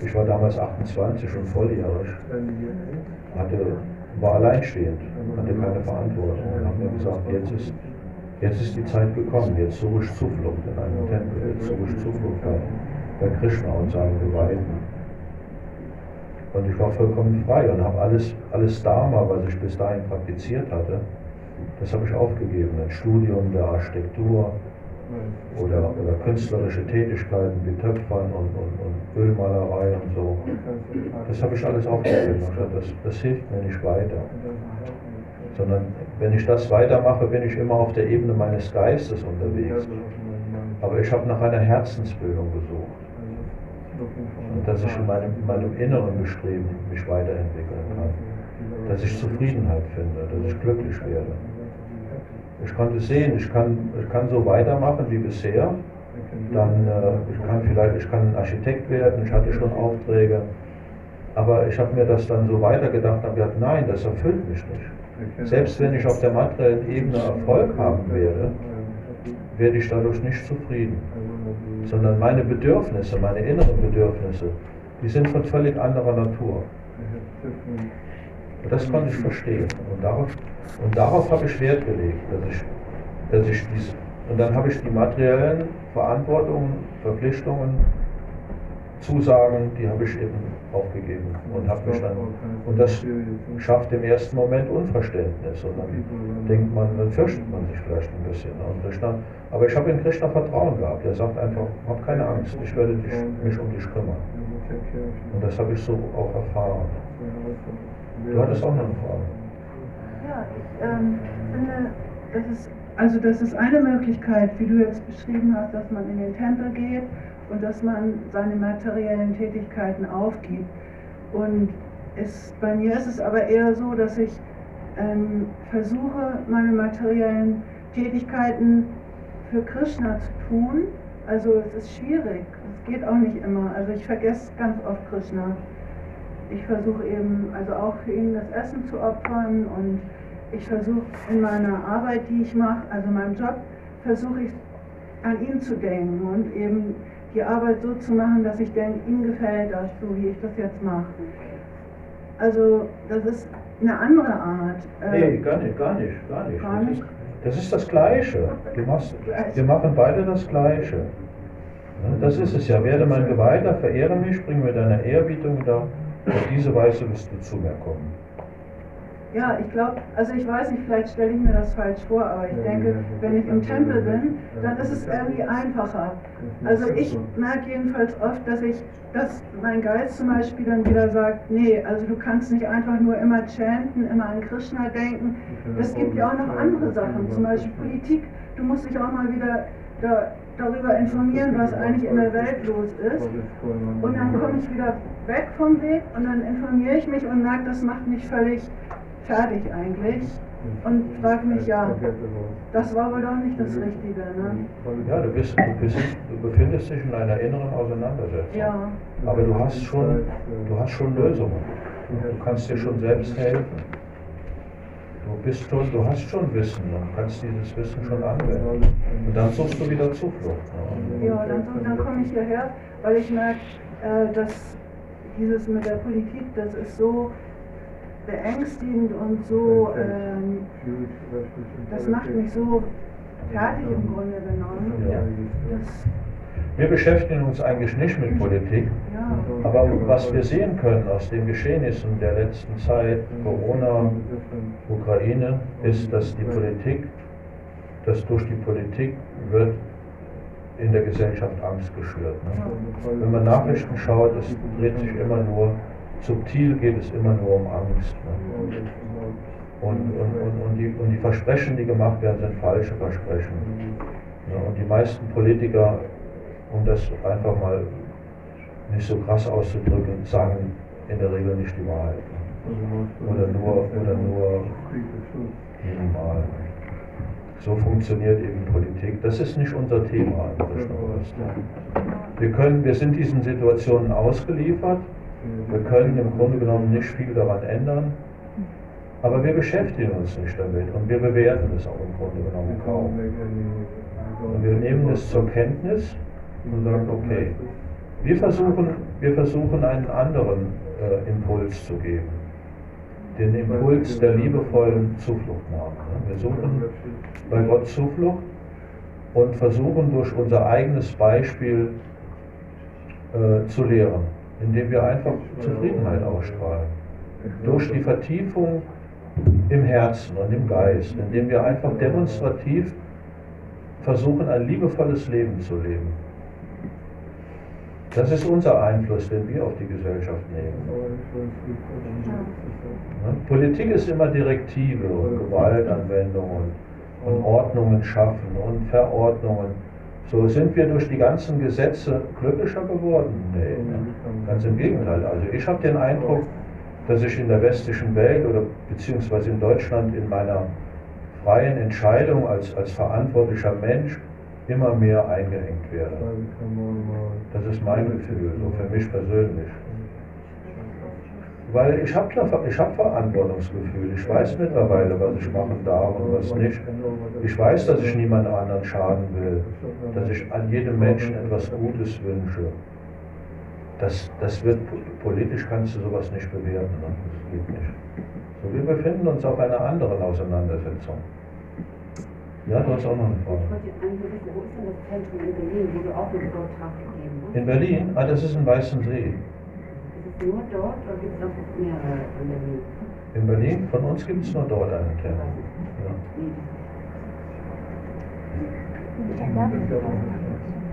ich war damals 28 und volljährig, hatte, war alleinstehend, hatte keine Verantwortung und habe mir gesagt, jetzt ist, jetzt ist die Zeit gekommen, jetzt suche ich Zuflucht in einem Tempel, jetzt suche ich Zuflucht bei, bei Krishna und seinen Geweihten. Und ich war vollkommen frei und habe alles, alles Dharma, was ich bis dahin praktiziert hatte, das habe ich aufgegeben. Ein Studium der Architektur, oder, oder künstlerische Tätigkeiten wie Töpfern und, und, und Ölmalerei und so. Das habe ich alles aufgegeben. Das, das hilft mir nicht weiter. Sondern wenn ich das weitermache, bin ich immer auf der Ebene meines Geistes unterwegs. Aber ich habe nach einer Herzensbildung gesucht. Und dass ich in meinem, meinem inneren Bestreben mich weiterentwickeln kann. Dass ich Zufriedenheit finde, dass ich glücklich werde. Ich konnte sehen, ich kann, ich kann so weitermachen wie bisher. Dann, äh, ich kann vielleicht, ich kann Architekt werden, ich hatte schon Aufträge. Aber ich habe mir das dann so weitergedacht und gedacht, nein, das erfüllt mich nicht. Selbst wenn ich auf der materiellen Ebene Erfolg haben werde, werde ich dadurch nicht zufrieden. Sondern meine Bedürfnisse, meine inneren Bedürfnisse, die sind von völlig anderer Natur. Und das konnte ich verstehen. Und darauf, und darauf habe ich Wert gelegt, dass ich, dass ich diese, und dann habe ich die materiellen Verantwortungen, Verpflichtungen, Zusagen, die habe ich eben aufgegeben und habe mich dann, und das schafft im ersten Moment Unverständnis und dann denkt man, dann fürchtet man sich vielleicht ein bisschen. Und Krishna, aber ich habe in Krishna Vertrauen gehabt. Er sagt einfach, hab keine Angst, ich werde dich, mich um dich kümmern. Und das habe ich so auch erfahren. Du hattest auch noch eine Frage. Ja, ich ähm, finde, das ist, also das ist eine Möglichkeit, wie du jetzt beschrieben hast, dass man in den Tempel geht und dass man seine materiellen Tätigkeiten aufgibt. Und es, bei mir ist es aber eher so, dass ich ähm, versuche, meine materiellen Tätigkeiten für Krishna zu tun. Also es ist schwierig, es geht auch nicht immer. Also ich vergesse ganz oft Krishna ich versuche eben also auch für ihn das Essen zu opfern und ich versuche in meiner Arbeit, die ich mache, also meinem Job, versuche ich an ihn zu denken und eben die Arbeit so zu machen, dass ich denke, ihm gefällt das, so wie ich das jetzt mache. Also das ist eine andere Art. Äh, nee, gar nicht, gar nicht, gar nicht. Gar nicht? Das ist das Gleiche. Wir machen beide das Gleiche. Das ist es ja. Werde mein Geweihter, verehre mich, bring mir deine Ehrbietung dar auf diese Weise wirst du zu mir kommen. Ja, ich glaube, also ich weiß nicht, vielleicht stelle ich mir das falsch vor, aber ich denke, wenn ich im Tempel bin, dann ist es irgendwie einfacher. Also ich merke jedenfalls oft, dass ich, dass mein Geist zum Beispiel dann wieder sagt, nee, also du kannst nicht einfach nur immer chanten, immer an Krishna denken. Es gibt ja auch noch andere Sachen, zum Beispiel Politik. Du musst dich auch mal wieder da, darüber informieren, was eigentlich in der Welt los ist. Und dann komme ich wieder weg vom Weg und dann informiere ich mich und merke, das macht mich völlig fertig eigentlich. Und frage mich, ja, das war wohl doch nicht das Richtige. Ne? Ja, du, bist, du, bist, du befindest dich in einer inneren Auseinandersetzung. Ja. Aber du hast schon, du hast schon Lösungen. Du kannst dir schon selbst helfen. Du bist schon, du hast schon Wissen und kannst dieses Wissen schon anwenden. Und dann suchst du wieder Zuflucht. Ja, dann, dann komme ich hierher, weil ich merke, äh, dass dieses mit der Politik, das ist so beängstigend und so, ähm, das macht mich so fertig im Grunde genommen. Ja. Wir beschäftigen uns eigentlich nicht mit Politik, aber was wir sehen können aus den Geschehnissen der letzten Zeit, Corona, Ukraine, ist, dass die Politik, dass durch die Politik wird in der Gesellschaft Angst geschürt. Ne? Wenn man Nachrichten schaut, es dreht sich immer nur, subtil geht es immer nur um Angst. Ne? Und, und, und, und, die, und die Versprechen, die gemacht werden, sind falsche Versprechen. Ne? Und die meisten Politiker um das einfach mal nicht so krass auszudrücken, sagen in der Regel nicht die Wahrheit. Oder nur, oder nur minimal. So funktioniert eben Politik. Das ist nicht unser Thema. Wir, können, wir sind diesen Situationen ausgeliefert. Wir können im Grunde genommen nicht viel daran ändern. Aber wir beschäftigen uns nicht damit und wir bewerten es auch im Grunde genommen kaum. Und wir nehmen es zur Kenntnis und sagt, okay, wir versuchen, wir versuchen einen anderen äh, Impuls zu geben. Den Impuls der liebevollen Zufluchtnahme. Ne? Wir suchen bei Gott Zuflucht und versuchen durch unser eigenes Beispiel äh, zu lehren, indem wir einfach Zufriedenheit ausstrahlen. Durch die Vertiefung im Herzen und im Geist, indem wir einfach demonstrativ versuchen, ein liebevolles Leben zu leben. Das ist unser Einfluss, den wir auf die Gesellschaft nehmen. Ne? Politik ist immer Direktive und Gewaltanwendung und, und Ordnungen schaffen und Verordnungen. So sind wir durch die ganzen Gesetze glücklicher geworden? Nee, ne? ganz im Gegenteil. Also ich habe den Eindruck, dass ich in der westlichen Welt oder beziehungsweise in Deutschland in meiner freien Entscheidung als, als verantwortlicher Mensch immer mehr eingeengt werde. Das ist mein Gefühl, so für mich persönlich. Weil ich habe ich hab Verantwortungsgefühl. Ich weiß mittlerweile, was ich machen darf und was nicht. Ich weiß, dass ich niemand anderen schaden will. Dass ich an jedem Menschen etwas Gutes wünsche. Das, das wird, politisch kannst du sowas nicht bewerten. Ne? Das geht nicht. So, wir befinden uns auf einer anderen Auseinandersetzung. Ja, du hast auch noch eine Frage. Ich wollte jetzt eigentlich wissen, wo ist denn das Zentrum in Berlin, wo du auch einen Vortrag gegeben hast? In Berlin? Ah, das ist in Weißensee. Ist es nur dort oder gibt es noch mehrere in Berlin? In Berlin? Von uns gibt es nur dort einen Tempel.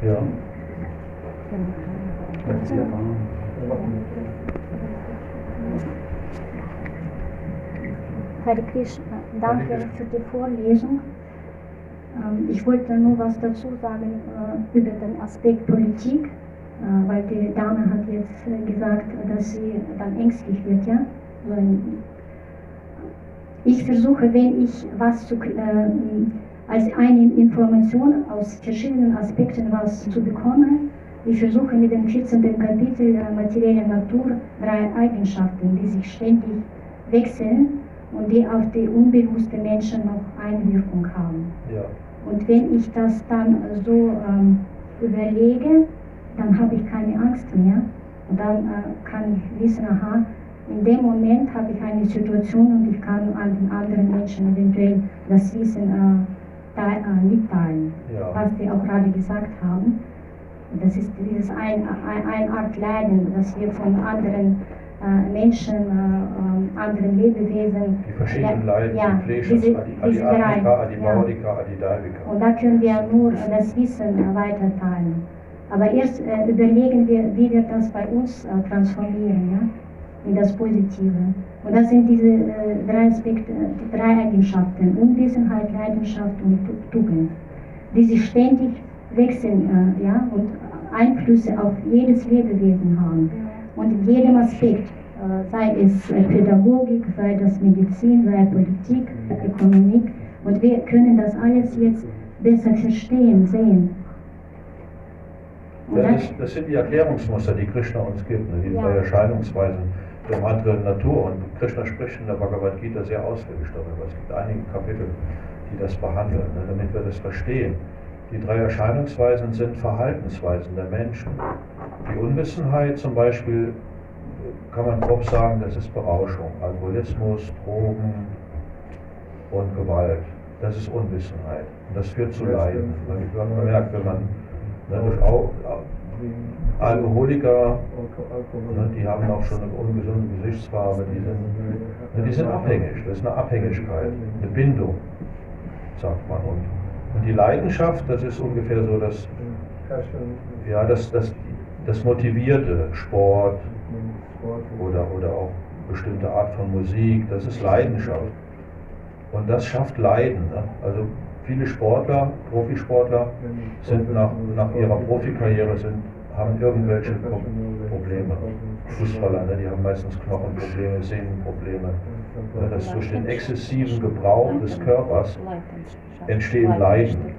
Ja. ja. Hare Krishna, danke für die Vorlesung. Ähm, ich wollte nur was dazu sagen äh, über den Aspekt Politik, äh, weil die Dame hat jetzt äh, gesagt, dass sie dann ängstlich wird, ja. Ich versuche, wenn ich was zu, als eine Information aus verschiedenen Aspekten was zu bekommen, ich versuche mit dem 14. Kapitel materielle Natur drei Eigenschaften, die sich ständig wechseln und die auf die unbewussten Menschen noch Einwirkung haben. Ja. Und wenn ich das dann so ähm, überlege, dann habe ich keine Angst mehr. Und dann äh, kann ich wissen, aha, in dem Moment habe ich eine Situation und ich kann an den anderen Menschen eventuell das Wissen äh, da, äh, mitteilen, ja. was Sie auch gerade gesagt haben. Das ist dieses ein, ein, eine Art Leiden, das wir von anderen äh, Menschen, äh, ähm, anderen Lebewesen. Die verschiedenen Leiden, ja, diese, diese Adiatica, Adibaudika, Adidalvika. Und da können wir nur das Wissen weiterteilen. Aber erst äh, überlegen wir, wie wir das bei uns äh, transformieren, ja? in das Positive. Und das sind diese äh, drei Aspekte, die drei Eigenschaften, Unwissenheit, Leidenschaft und Tugend, die sich ständig wechseln äh, ja? und Einflüsse auf jedes Lebewesen haben und in jedem Aspekt, äh, sei es äh, Pädagogik, sei das Medizin, sei Politik, Ökonomik. Und wir können das alles jetzt besser verstehen, sehen. Das, ist, das, sind die Erklärungsmuster, die Krishna uns gibt, ne? die ja. drei Erscheinungsweisen der materiellen Natur. Und Krishna spricht in der Bhagavad Gita sehr ausführlich darüber. Es gibt einige Kapitel, die das behandeln, ne? damit wir das verstehen. Die drei Erscheinungsweisen sind Verhaltensweisen der Menschen. Die Unwissenheit zum Beispiel, kann man grob sagen, das ist Berauschung. Alkoholismus, Drogen und Gewalt. Das ist Unwissenheit. Und das führt zu Leiden. Man merkt, wenn man ne, durch Au Alkoholiker, ne, die haben auch schon eine ungesunde Gesichtsfarbe, die sind, ne, die sind abhängig. Das ist eine Abhängigkeit, eine Bindung, sagt man. Und und die Leidenschaft, das ist ungefähr so das, ja, das, das, das motivierte Sport oder, oder auch bestimmte Art von Musik, das ist Leidenschaft. Und das schafft Leiden. Ne? Also viele Sportler, Profisportler, sind nach, nach ihrer Profikarriere sind, haben irgendwelche Probleme. Fußballer, ne? die haben meistens Knochenprobleme, Sehnenprobleme. Das ist durch den exzessiven Gebrauch des Körpers entstehen Leiden.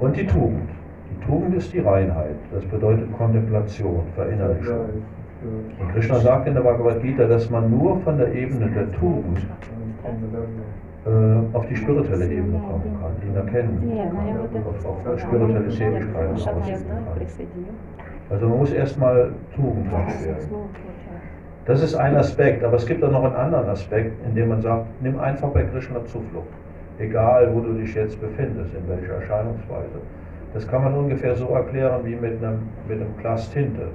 Und die Tugend. Die Tugend ist die Reinheit. Das bedeutet Kontemplation, Verinnerlichung. Und Krishna sagt in der Bhagavad Gita, dass man nur von der Ebene der Tugend äh, auf die spirituelle Ebene kommen kann, ihn erkennen kann, auf, auf spirituelle Tätigkeiten ausüben kann. Also man muss erstmal tugendhaft werden. Das ist ein Aspekt, aber es gibt auch noch einen anderen Aspekt, in dem man sagt, nimm einfach bei Krishna Zuflucht egal wo du dich jetzt befindest, in welcher Erscheinungsweise. Das kann man ungefähr so erklären wie mit einem, mit einem Glas Tinte.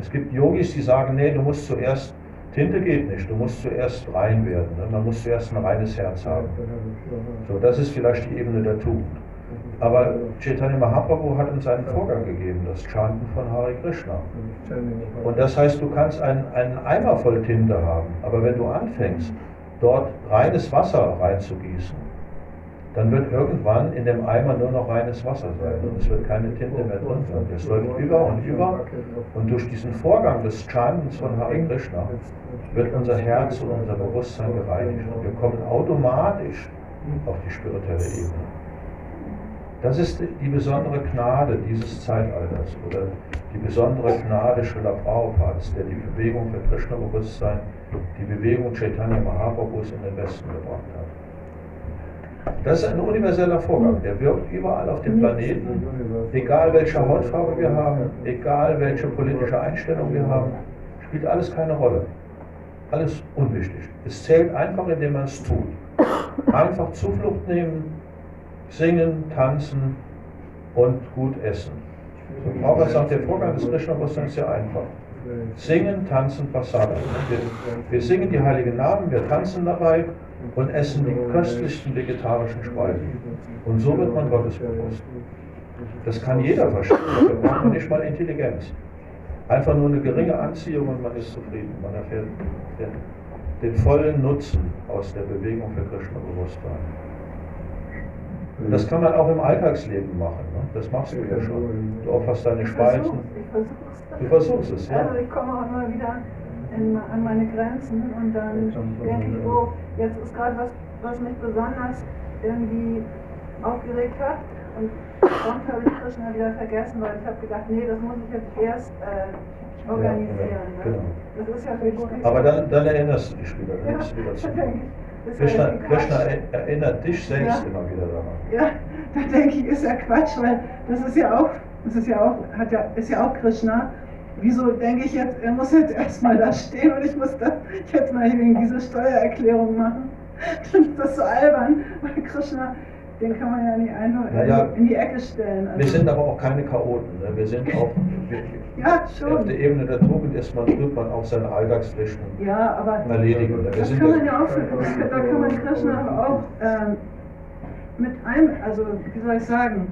Es gibt Yogis, die sagen, nee, du musst zuerst, Tinte geht nicht, du musst zuerst rein werden. Ne? Man muss zuerst ein reines Herz haben. So, das ist vielleicht die Ebene der Tugend. Aber Chaitanya Mahaprabhu hat uns einen Vorgang gegeben, das Chanten von Hare Krishna. Und das heißt, du kannst einen, einen Eimer voll Tinte haben, aber wenn du anfängst, dort reines Wasser reinzugießen, dann wird irgendwann in dem Eimer nur noch reines Wasser sein und es wird keine Tinte mehr drin sein. Es läuft über und über und durch diesen Vorgang des Chantens von Hare Krishna wird unser Herz und unser Bewusstsein gereinigt und wir kommen automatisch auf die spirituelle Ebene. Das ist die besondere Gnade dieses Zeitalters oder die besondere Gnade Srila Prabhupads, der die Bewegung für Krishna-Bewusstsein, die Bewegung Chaitanya Mahaprabhus in den Westen gebracht hat. Das ist ein universeller Vorgang, der wirkt überall auf dem Planeten, egal welche Hautfarbe wir haben, egal welche politische Einstellung wir haben, spielt alles keine Rolle. Alles unwichtig. Es zählt einfach, indem man es tut. Einfach Zuflucht nehmen, singen, tanzen und gut essen. So, Prabhupada sagt, der Vorgang des Krishna-Bewusstseins ist sehr einfach. Singen, tanzen, Prasada. Wir, wir singen die heiligen Namen, wir tanzen dabei und essen die köstlichsten vegetarischen Speisen. Und so wird man Gottesbewusst. Das kann jeder verstehen, dafür braucht man nicht mal Intelligenz. Einfach nur eine geringe Anziehung und man ist zufrieden. Man erfährt den, den vollen Nutzen aus der Bewegung für Krishna-Bewusstsein. Das kann man auch im Alltagsleben machen. Ne? Das machst du ja schon. Du opferst deine Speisen. Du versuchst es, ja. Also ich komme auch immer wieder in, an meine Grenzen und dann denke ich, oh, jetzt ist gerade was, was mich besonders irgendwie aufgeregt hat und prompt habe ich Krishna wieder vergessen, weil ich habe gedacht, nee, das muss ich jetzt erst äh, organisieren. Ja, ne? genau. Das ist ja. Aber dann, dann erinnerst du dich wieder, dann ja, wieder zu. Krishna, Krishna er- erinnert dich selbst Ja. immer wieder daran. Ja, da denke ich, ist ja Quatsch, weil das ist ja auch, das ist ja auch, hat ja, ist ja auch Krishna. Wieso denke ich jetzt, er muss jetzt erstmal da stehen und ich muss das jetzt mal wegen dieser Steuererklärung machen? Das ist so albern, weil Krishna, den kann man ja nicht einfach Ja, ja. in die Ecke stellen. Wir Also, sind aber auch keine Chaoten. Ne? Wir sind auch, wir, ja, auf schon. der Ebene der Tugend ist man, tut man auch seine Alltagspflichten Ja, aber erledigen. Ne? Wir das sind kann man ja auch, da kann man Krishna auch ähm, mit ein, also wie soll ich sagen?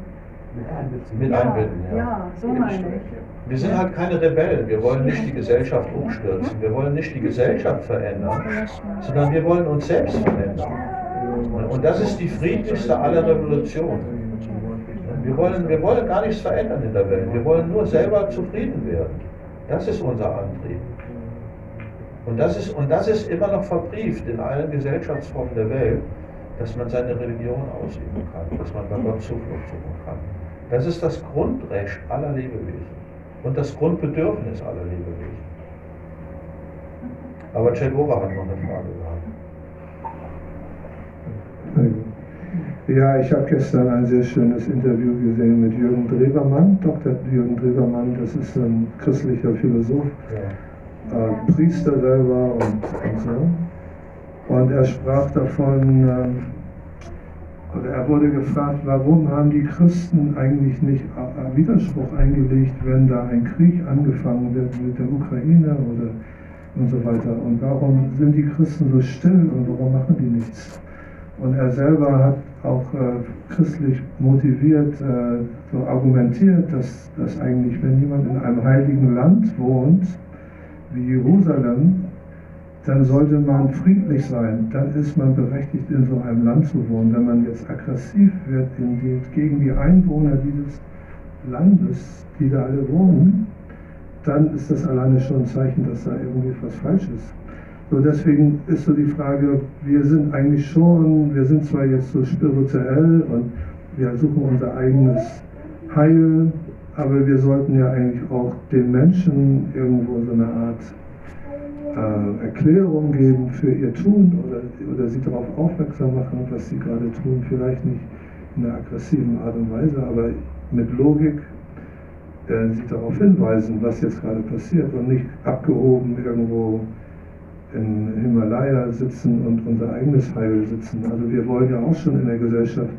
mit ja, einbinden. Ja. ja, so meine ich. Wir sind halt keine Rebellen. Wir wollen nicht die Gesellschaft umstürzen. Wir wollen nicht die Gesellschaft verändern, sondern wir wollen uns selbst verändern. Und das ist die friedlichste aller Revolutionen. Wir wollen, wir wollen gar nichts verändern in der Welt. Wir wollen nur selber zufrieden werden. Das ist unser Antrieb. Und das ist, und das ist immer noch verbrieft in allen Gesellschaftsformen der Welt, dass man seine Religion ausüben kann, dass man bei Gott Zuflucht suchen kann. Das ist das Grundrecht aller Lebewesen und das Grundbedürfnis aller Lebewesen. Aber Chelgora hat noch eine Frage gehabt. Ja, ich habe gestern ein sehr schönes Interview gesehen mit Jürgen Drewermann, Dr. Jürgen Drewermann, das ist ein christlicher Philosoph, Ja. äh, Priester selber und, und so. Und er sprach davon, ähm, oder er wurde gefragt, warum haben die Christen eigentlich nicht äh, Widerspruch eingelegt, wenn da ein Krieg angefangen wird mit der Ukraine oder und so weiter. Und warum sind die Christen so still und warum machen die nichts? Und er selber hat auch äh, christlich motiviert äh, so argumentiert, dass, dass eigentlich, wenn jemand in einem heiligen Land wohnt, wie Jerusalem, dann sollte man friedlich sein. Dann ist man berechtigt, in so einem Land zu wohnen. Wenn man jetzt aggressiv wird die, gegen die Einwohner dieses Landes, die da alle wohnen, dann ist das alleine schon ein Zeichen, dass da irgendwie was falsch ist. So deswegen ist so die Frage, wir sind eigentlich schon, wir sind zwar jetzt so spirituell und wir suchen unser eigenes Heil, aber wir sollten ja eigentlich auch den Menschen irgendwo so eine Art äh, Erklärung geben für ihr Tun oder, oder sie darauf aufmerksam machen, was sie gerade tun. Vielleicht nicht in einer aggressiven Art und Weise, aber mit Logik äh, sie darauf hinweisen, was jetzt gerade passiert und nicht abgehoben irgendwo im Himalaya sitzen und unser eigenes Heil sitzen. Also wir wollen ja auch schon in der Gesellschaft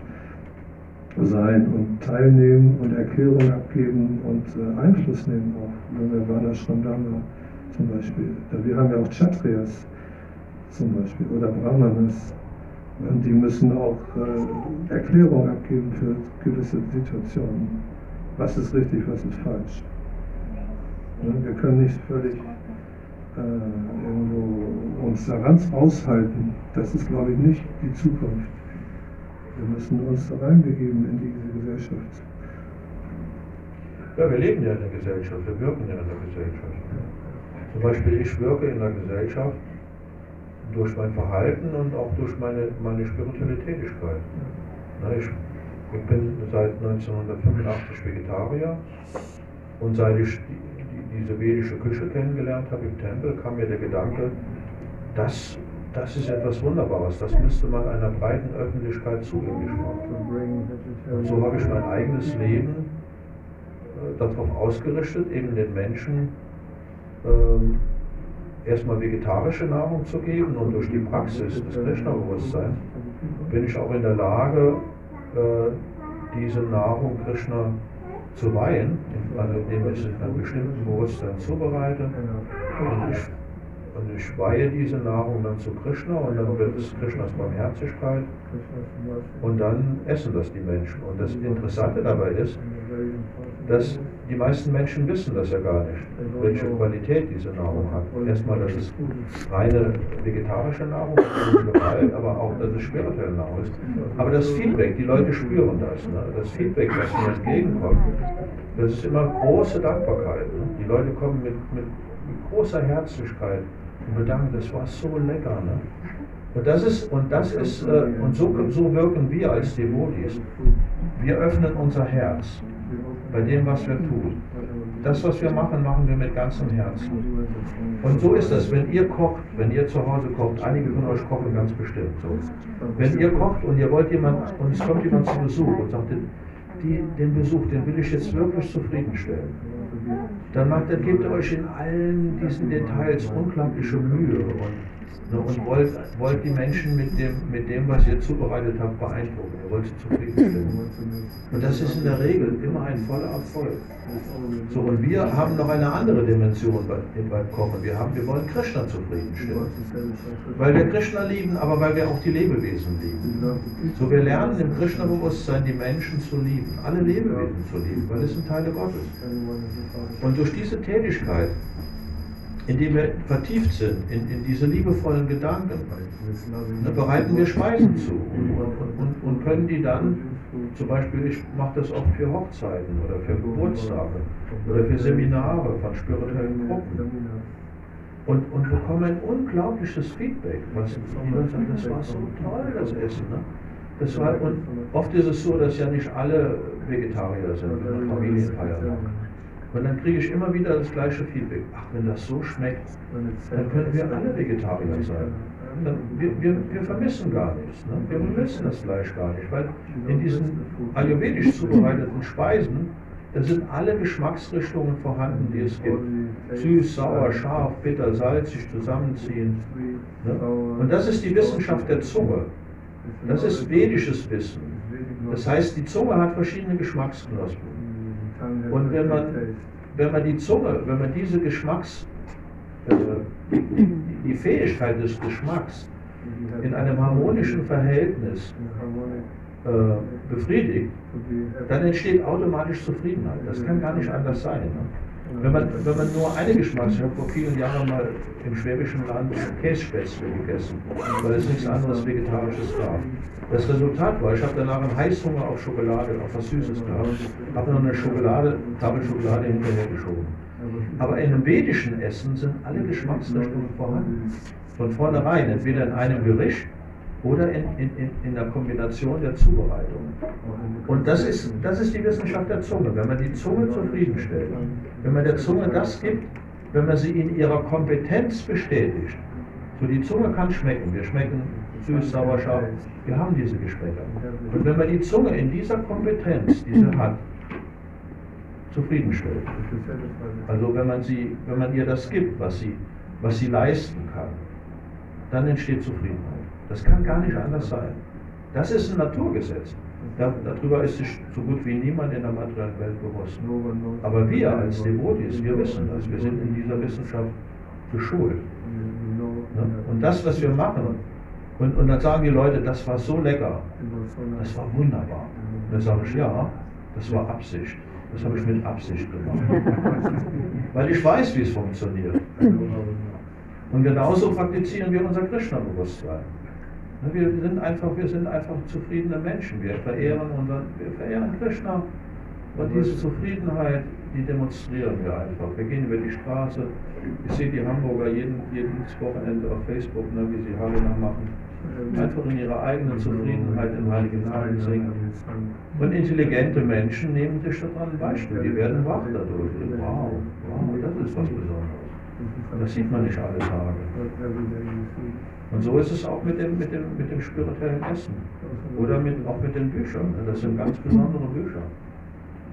sein und teilnehmen und Erklärungen abgeben und äh, Einfluss nehmen auf. Wenn wir zum Beispiel. Wir haben ja auch Kshatriyas zum Beispiel oder Brahmanas Und die müssen auch äh, Erklärungen abgeben für gewisse Situationen. Was ist richtig, was ist falsch. Ne? Wir können nicht völlig irgendwo uns da ganz aushalten. Das ist, glaube ich, nicht die Zukunft. Wir müssen uns da reingegeben in diese Gesellschaft. Ja, wir leben ja in der Gesellschaft, wir wirken ja in der Gesellschaft. Zum Beispiel, ich wirke in der Gesellschaft durch mein Verhalten und auch durch meine, meine spirituelle Tätigkeit. Ich, ich bin seit 1985 Vegetarier und seit ich diese vedische Küche kennengelernt habe im Tempel, kam mir der Gedanke, das, das ist etwas Wunderbares, das müsste man einer breiten Öffentlichkeit zugänglich machen. Und so habe ich mein eigenes Leben äh, darauf ausgerichtet, eben den Menschen ähm, erstmal vegetarische Nahrung zu geben und durch die Praxis des Krishna-Bewusstseins bin ich auch in der Lage, äh, diese Nahrung Krishna zu weihen, also indem ich sie in einem bestimmten Bewusstsein zubereite. Und ich, und ich weihe diese Nahrung dann zu Krishna und dann wird es Krishnas Barmherzigkeit. Und dann essen das die Menschen. Und das Interessante dabei ist, dass die meisten Menschen wissen das ja gar nicht, welche Qualität diese Nahrung hat. Erstmal, dass es reine vegetarische Nahrung ist, aber auch, dass es spirituelle Nahrung ist. Aber das Feedback, die Leute spüren das. Ne? Das Feedback, was mir entgegenkommt, das ist immer große Dankbarkeit. Ne? Die Leute kommen mit, mit, mit großer Herzlichkeit und bedanken, das war so lecker. Ne? Und das ist, und das ist, äh, und so, so wirken wir als Devotis. Wir öffnen unser Herz bei dem, was wir tun. Das, was wir machen, machen wir mit ganzem Herzen. Und so ist es, wenn ihr kocht, wenn ihr zu Hause kocht, einige von euch kochen ganz bestimmt so. Wenn ihr kocht und ihr wollt jemand, und es kommt jemand zu Besuch und sagt, die, den Besuch, den will ich jetzt wirklich zufriedenstellen, dann, macht, dann gebt euch in allen diesen Details unglaubliche Mühe und Ne, und wollt, wollt die Menschen mit dem, mit dem, was ihr zubereitet habt, beeindrucken. Ihr wollt sie zufriedenstellen. Und das ist in der Regel immer ein voller Erfolg. So, und wir haben noch eine andere Dimension beim, beim Kochen. Wir, haben, wir wollen Krishna zufriedenstellen. Weil wir Krishna lieben, aber weil wir auch die Lebewesen lieben. So, wir lernen im Krishna-Bewusstsein die Menschen zu lieben, alle Lebewesen zu lieben, weil es sind Teile Gottes. Und durch diese Tätigkeit indem wir vertieft sind in, in diese liebevollen Gedanken, ne, bereiten wir Speisen zu und, und, und, können die dann, zum Beispiel, ich mache das auch für Hochzeiten oder für Geburtstage oder für Seminare von spirituellen Gruppen und, und bekomme ein unglaubliches Feedback. Was, die Leute sagen, das war so toll, das Essen. Ne? Das war, und oft ist es so, dass ja nicht alle Vegetarier sind, Familienfeier. Und dann kriege ich immer wieder das gleiche Feedback. Ach, wenn das so schmeckt, dann können wir alle Vegetarier sein. Wir, wir, wir vermissen gar nichts. Ne? Wir vermissen das Fleisch gar nicht, weil in diesen ayurvedisch zubereiteten Speisen, da sind alle Geschmacksrichtungen vorhanden, die es gibt. Süß, sauer, scharf, bitter, salzig zusammenziehen. Ne? Und das ist die Wissenschaft der Zunge. Das ist vedisches Wissen. Das heißt, die Zunge hat verschiedene Geschmacksknospen. Und wenn man, wenn man die Zunge, wenn man diese Geschmacks, äh, die Fähigkeit des Geschmacks in einem harmonischen Verhältnis äh, befriedigt, dann entsteht automatisch Zufriedenheit. Das kann gar nicht anders sein. Ne? Wenn man, wenn man nur eine Geschmacks, ich habe vor vielen Jahren mal im schwäbischen Land Kässpätzle gegessen, weil es nichts anderes Vegetarisches gab. Das Resultat war, ich habe danach einen Heißhunger auf Schokolade, auf was Süßes gehabt, habe noch eine Schokolade, Tafel Schokolade hinterhergeschoben. Aber in einem vedischen Essen sind alle Geschmacksrichtungen vorhanden. Von vornherein, entweder in einem Gericht oder in, in, in, der Kombination der Zubereitung. Und das ist, das ist die Wissenschaft der Zunge. Wenn man die Zunge zufriedenstellt, wenn man der Zunge das gibt, wenn man sie in ihrer Kompetenz bestätigt. So, die Zunge kann schmecken. Wir schmecken süß, sauer, scharf. Wir haben diese Geschmäcker. Und wenn man die Zunge in dieser Kompetenz, die sie hat, zufriedenstellt, also wenn man, sie, wenn man ihr das gibt, was sie, was sie leisten kann, dann entsteht Zufriedenheit. Das kann gar nicht anders sein. Das ist ein Naturgesetz. Da, darüber ist sich so gut wie niemand in der materiellen Welt bewusst. Aber wir als Devotis, wir wissen das. Wir sind in dieser Wissenschaft geschult. Und das, was wir machen, Und, und dann sagen die Leute, das war so lecker, das war wunderbar. Und dann sage ich, ja, das war Absicht. Das habe ich mit Absicht gemacht. Weil ich weiß, wie es funktioniert. Und genauso praktizieren wir unser Krishna-Bewusstsein. Wir sind einfach, wir sind einfach zufriedene Menschen. Wir verehren unseren, wir verehren Krishna. Und diese Zufriedenheit, die demonstrieren wir einfach. Wir gehen über die Straße. Ich sehe die Hamburger jeden, jedes Wochenende auf Facebook, ne, wie sie Harina machen. Einfach in ihrer eigenen Zufriedenheit den Heiligen Namen singen. Und intelligente Menschen nehmen sich daran ein Beispiel. Die werden wach dadurch. Wow, wow, das ist was Besonderes. Das sieht man nicht alle Tage. Und so ist es auch mit dem, mit dem, mit dem spirituellen Essen. Oder mit, auch mit den Büchern. Das sind ganz besondere Bücher.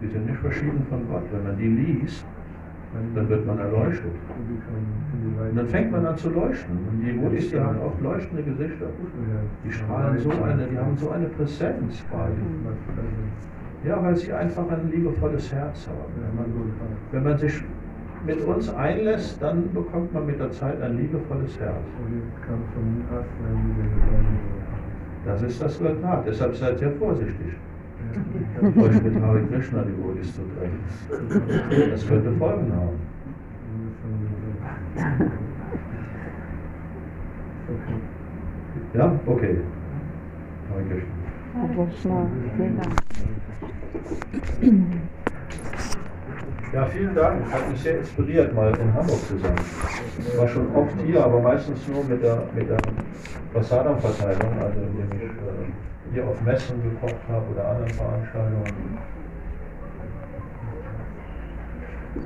Die sind nicht verschieden von Gott. Wenn man die liest, dann wird man erleuchtet. Und dann fängt man an zu leuchten. Und die Buddhisten die haben oft leuchtende Gesichter. Die strahlen so eine, die haben so eine Präsenz bei. Ja, weil sie einfach ein liebevolles Herz haben. Wenn man, wenn man sich mit uns einlässt, dann bekommt man mit der Zeit ein liebevolles Herz. Das ist das Resultat. Deshalb seid sehr vorsichtig, euch mit Hare Krishna Devotis zu treffen. Das könnte Folgen haben. Ja, okay. Hare Krishna. Hare Krishna. Ja, vielen Dank. Hat mich sehr inspiriert, mal in Hamburg zu sein. Ich war schon oft hier, aber meistens nur mit der, mit der Prasadam-Verteilung, also indem ich äh, hier auf Messen gekocht habe oder anderen Veranstaltungen.